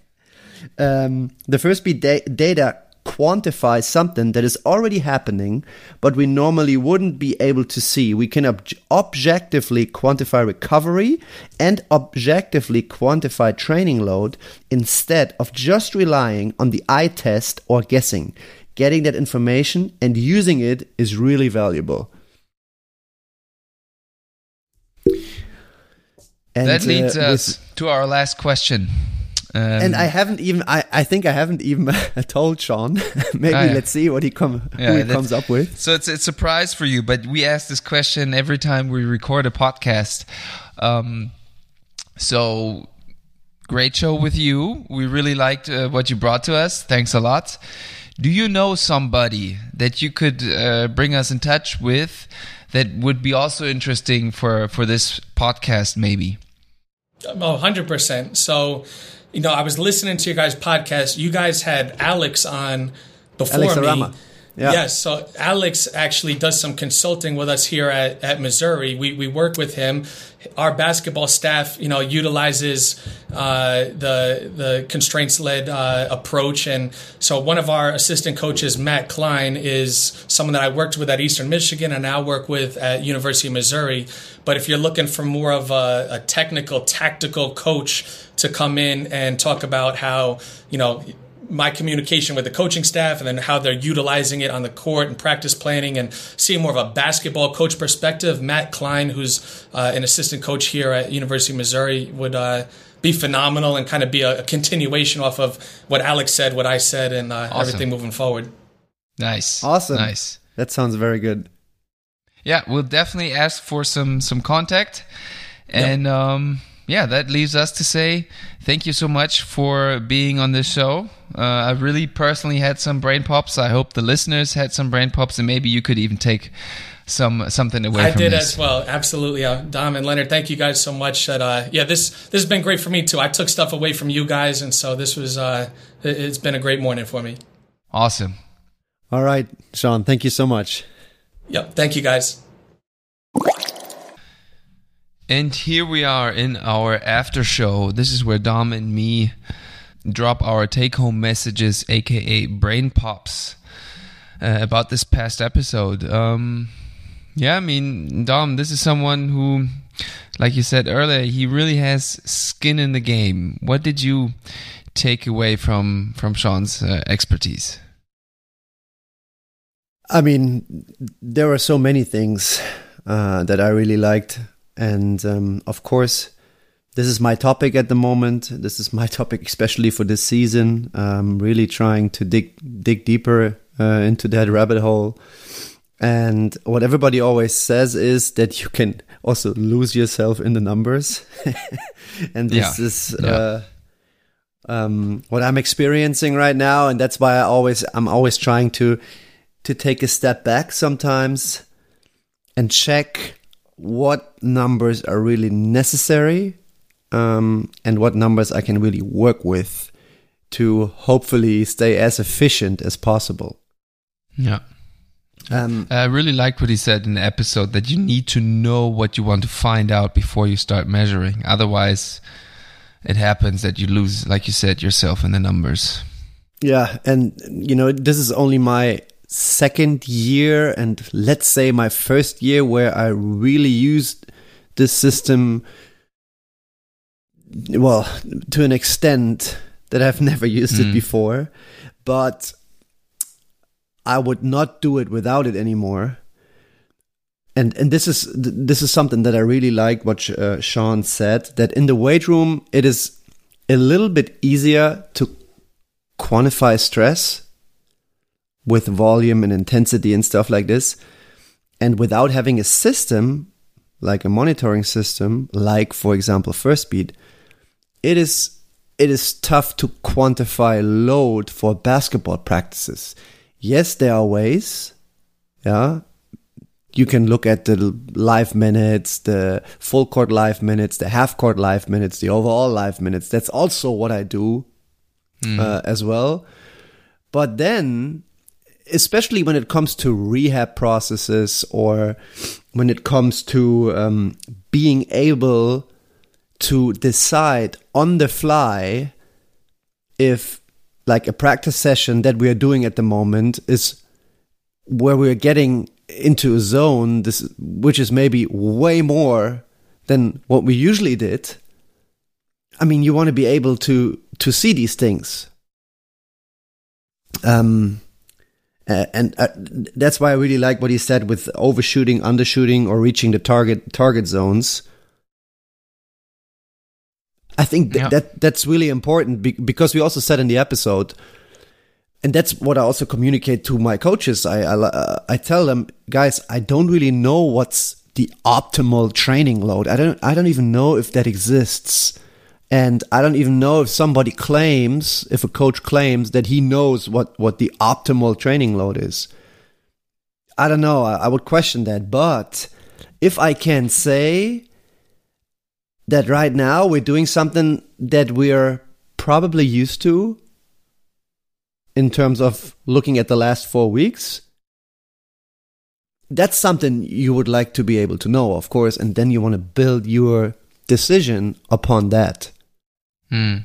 um, the first beat da- data quantifies something that is already happening, but we normally wouldn't be able to see. We can ob- objectively quantify recovery and objectively quantify training load instead of just relying on the eye test or guessing. Getting that information and using it is really valuable. And, that leads uh, us to our last question. Um, and I haven't even I, I think I haven't even told Sean. Maybe oh, yeah. let's see what he come yeah, who he comes up with. So it's, it's a surprise for you, but we ask this question every time we record a podcast. Um, so great show with you. We really liked uh, what you brought to us. Thanks a lot. Do you know somebody that you could uh, bring us in touch with that would be also interesting for for this podcast maybe? Oh, 100%. So you know, I was listening to your guys' podcast. You guys had Alex on before Alex me. Arama. Yeah. Yes. So Alex actually does some consulting with us here at, at Missouri. We, we work with him. Our basketball staff, you know, utilizes uh, the the constraints led uh, approach, and so one of our assistant coaches, Matt Klein, is someone that I worked with at Eastern Michigan and now work with at University of Missouri. But if you're looking for more of a, a technical, tactical coach to come in and talk about how you know my communication with the coaching staff and then how they're utilizing it on the court and practice planning and seeing more of a basketball coach perspective. Matt Klein, who's uh, an assistant coach here at University of Missouri, would uh, be phenomenal and kind of be a, a, continuation off of what Alex said, what I said, and uh, awesome. everything moving forward. Nice, awesome, nice. That sounds very good. Yeah, we'll definitely ask for some some contact, and yep. um, yeah, that leaves us to say thank you so much for being on this show. Uh, I really personally had some brain pops. I hope the listeners had some brain pops, and maybe you could even take some something away. I from did this. as well. Absolutely, uh, Dom and Lennart. Thank you guys so much. That uh, yeah, this this has been great for me too. I took stuff away from you guys, and so this was uh, it's been a great morning for me. Awesome. All right, Sean. Thank you so much. Yep. Thank you guys. And here we are in our after show. This is where Dom and me drop our take home messages, aka brain pops, uh, about this past episode. Um, yeah, I mean, Dom, this is someone who, like you said earlier, he really has skin in the game. What did you take away from from Sean's uh, expertise? I mean, there were so many things uh, that I really liked and um, of course, this is my topic at the moment. This is my topic, especially for this season. I'm really trying to dig dig deeper uh, into that rabbit hole. And what everybody always says is that you can also lose yourself in the numbers. and this Yeah. is Yeah. uh, um, what I'm experiencing right now, and that's why I always I'm always trying to to take a step back sometimes and check what numbers are really necessary um, and what numbers I can really work with to hopefully stay as efficient as possible. Yeah. Um, I really liked what he said in the episode that you need to know what you want to find out before you start measuring. Otherwise, it happens that you lose, like you said, yourself in the numbers. Yeah, and you know, this is only my second year and let's say my first year where I really used this system well, to an extent that I've never used it Mm. before, but I would not do it without it anymore. And and this is this is something that I really like what uh, Sean said that in the weight room it is a little bit easier to quantify stress with volume and intensity and stuff like this. And without having a system, like a monitoring system, like for example Firstbeat, it is it is tough to quantify load for basketball practices. Yes, there are ways. Yeah. You can look at the live minutes, the full court live minutes, the half court live minutes, the overall live minutes. That's also what I do uh, as well. But then, especially when it comes to rehab processes or when it comes to um, being able to decide on the fly if like a practice session that we are doing at the moment is where we're getting into a zone this which is maybe way more than what we usually did. I mean you want to be able to to see these things. Um uh, and uh, that's why i really like what he said with overshooting undershooting or reaching the target target zones I think th- Yeah. that that's really important be- because we also said in the episode, and that's what I also communicate to my coaches. I I, uh, I tell them, guys, I don't really know what's the optimal training load. I don't I don't even know if that exists, and I don't even know if somebody claims, if a coach claims that he knows what what the optimal training load is. I don't know. I, I would question that, but if I can say that right now we're doing something that we're probably used to in terms of looking at the last four weeks. That's something you would like to be able to know, of course, and then you want to build your decision upon that. Hmm.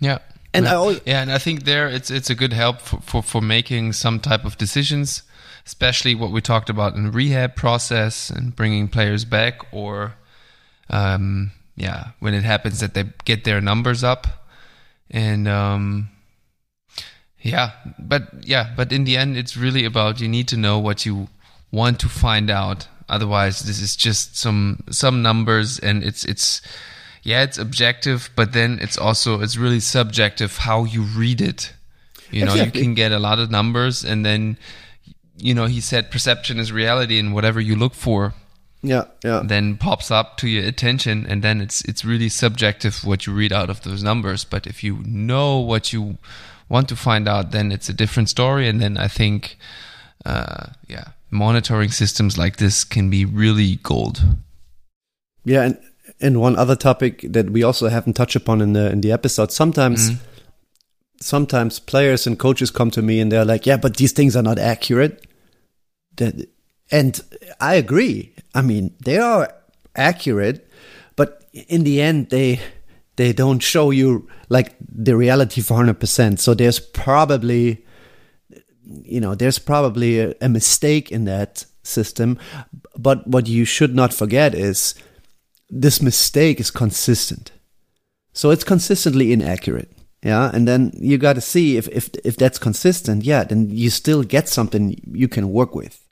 Yeah. And yeah. I always, yeah, and I think there it's it's a good help for, for, for making some type of decisions, especially what we talked about in rehab process and bringing players back, or um, yeah, when it happens that they get their numbers up, and um, yeah, but yeah, but in the end, it's really about you need to know what you want to find out. Otherwise, this is just some some numbers, and it's it's yeah, it's objective, but then it's also it's really subjective how you read it. You know, Exactly. you can get a lot of numbers, and then you know he said perception is reality, and whatever you look for yeah, yeah. then pops up to your attention, and then it's it's really subjective what you read out of those numbers. But if you know what you want to find out, then it's a different story, and then I think, uh, yeah, monitoring systems like this can be really gold. Yeah, and and one other topic that we also haven't touched upon in the in the episode. Sometimes, mm-hmm. sometimes players and coaches come to me and they're like, "Yeah, but these things are not accurate." That, and I agree. I mean, they are accurate, but in the end, they they don't show you like the reality for hundred percent. So there's probably you know there's probably a, a mistake in that system but what you should not forget is this mistake is consistent so it's consistently inaccurate yeah and then you got to see if, if if that's consistent yeah then you still get something you can work with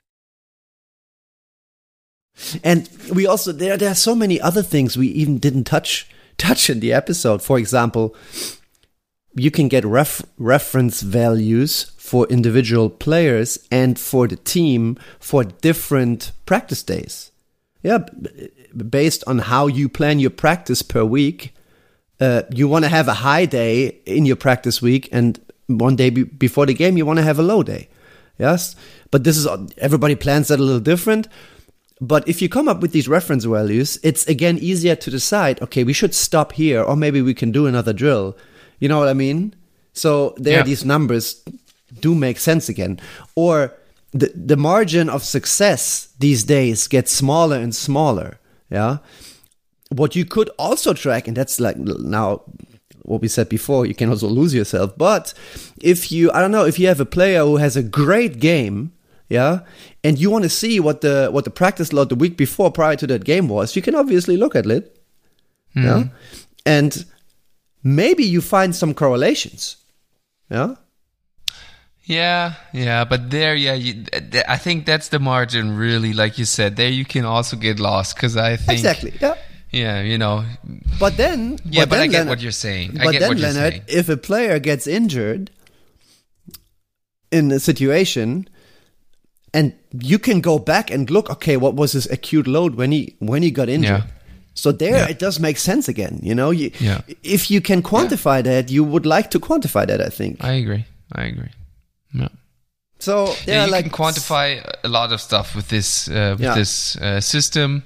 And we also there there are so many other things we even didn't touch touch in the episode. For example, you can get ref, reference values for individual players and for the team for different practice days. Yeah, based on how you plan your practice per week, uh, you want to have a high day in your practice week, and one day be- before the game, you want to have a low day. Yes, but this is everybody plans that a little different. But if you come up with these reference values, it's again easier to decide. Okay, we should stop here, or maybe we can do another drill. You know what I mean? So there, Yeah. these numbers do make sense again. Or the the margin of success these days gets smaller and smaller. Yeah. What you could also track, and that's like now what we said before, you can also lose yourself. But if you, I don't know, if you have a player who has a great game, yeah, and you want to see what the what the practice load the week before prior to that game was, you can obviously look at it, yeah, mm-hmm. and maybe you find some correlations, yeah. Yeah, yeah, but there, yeah, you, I think that's the margin, really. Like you said, there you can also get lost because I think Exactly. Yeah. Yeah, you know, But then, yeah, but, then I get Lennart- what you're saying. I but get then, what you're Lennart, saying. if a player gets injured in a situation, and you can go back and look, okay, what was his acute load when he when he got injured? Yeah. So there, Yeah. it does make sense again. You know, you, Yeah. if you can quantify that, you would like to quantify that. I think. I agree. I agree. Yeah. So Yeah, yeah, you like can quantify a lot of stuff with this uh, with Yeah. this uh, system,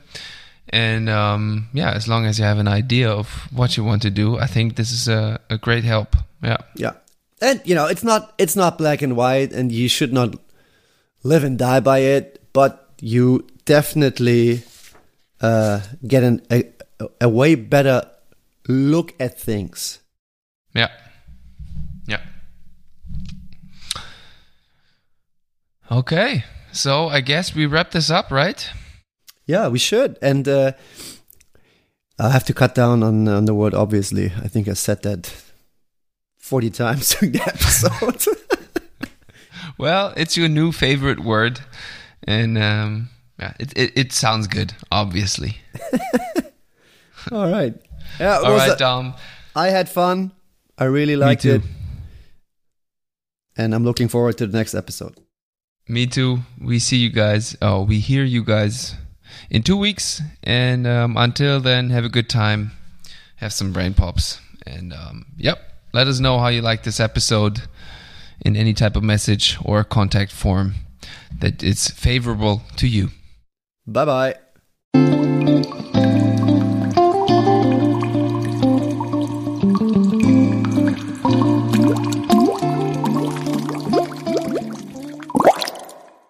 and um, yeah, as long as you have an idea of what you want to do, I think this is a, a great help. Yeah, Yeah. And you know, it's not it's not black and white and you should not live and die by it, but you definitely uh get an, a a way better look at things. yeah, yeah. Okay, so I guess we wrap this up, right? Yeah, we should. And uh I have to cut down on on the word obviously. I think I said that 40 times during the episode. Well, it's your new favorite word, and um, yeah, it, it it sounds good, obviously. All right. Yeah, All right, Dom. I had fun. I really liked it. And I'm looking forward to the next episode. Me too. We see you guys. Oh, we hear you guys in two weeks. And um, until then, have a good time. Have some brain pops. And um, yep, let us know how you like this episode in any type of message or contact form that it's favorable to you. Bye bye.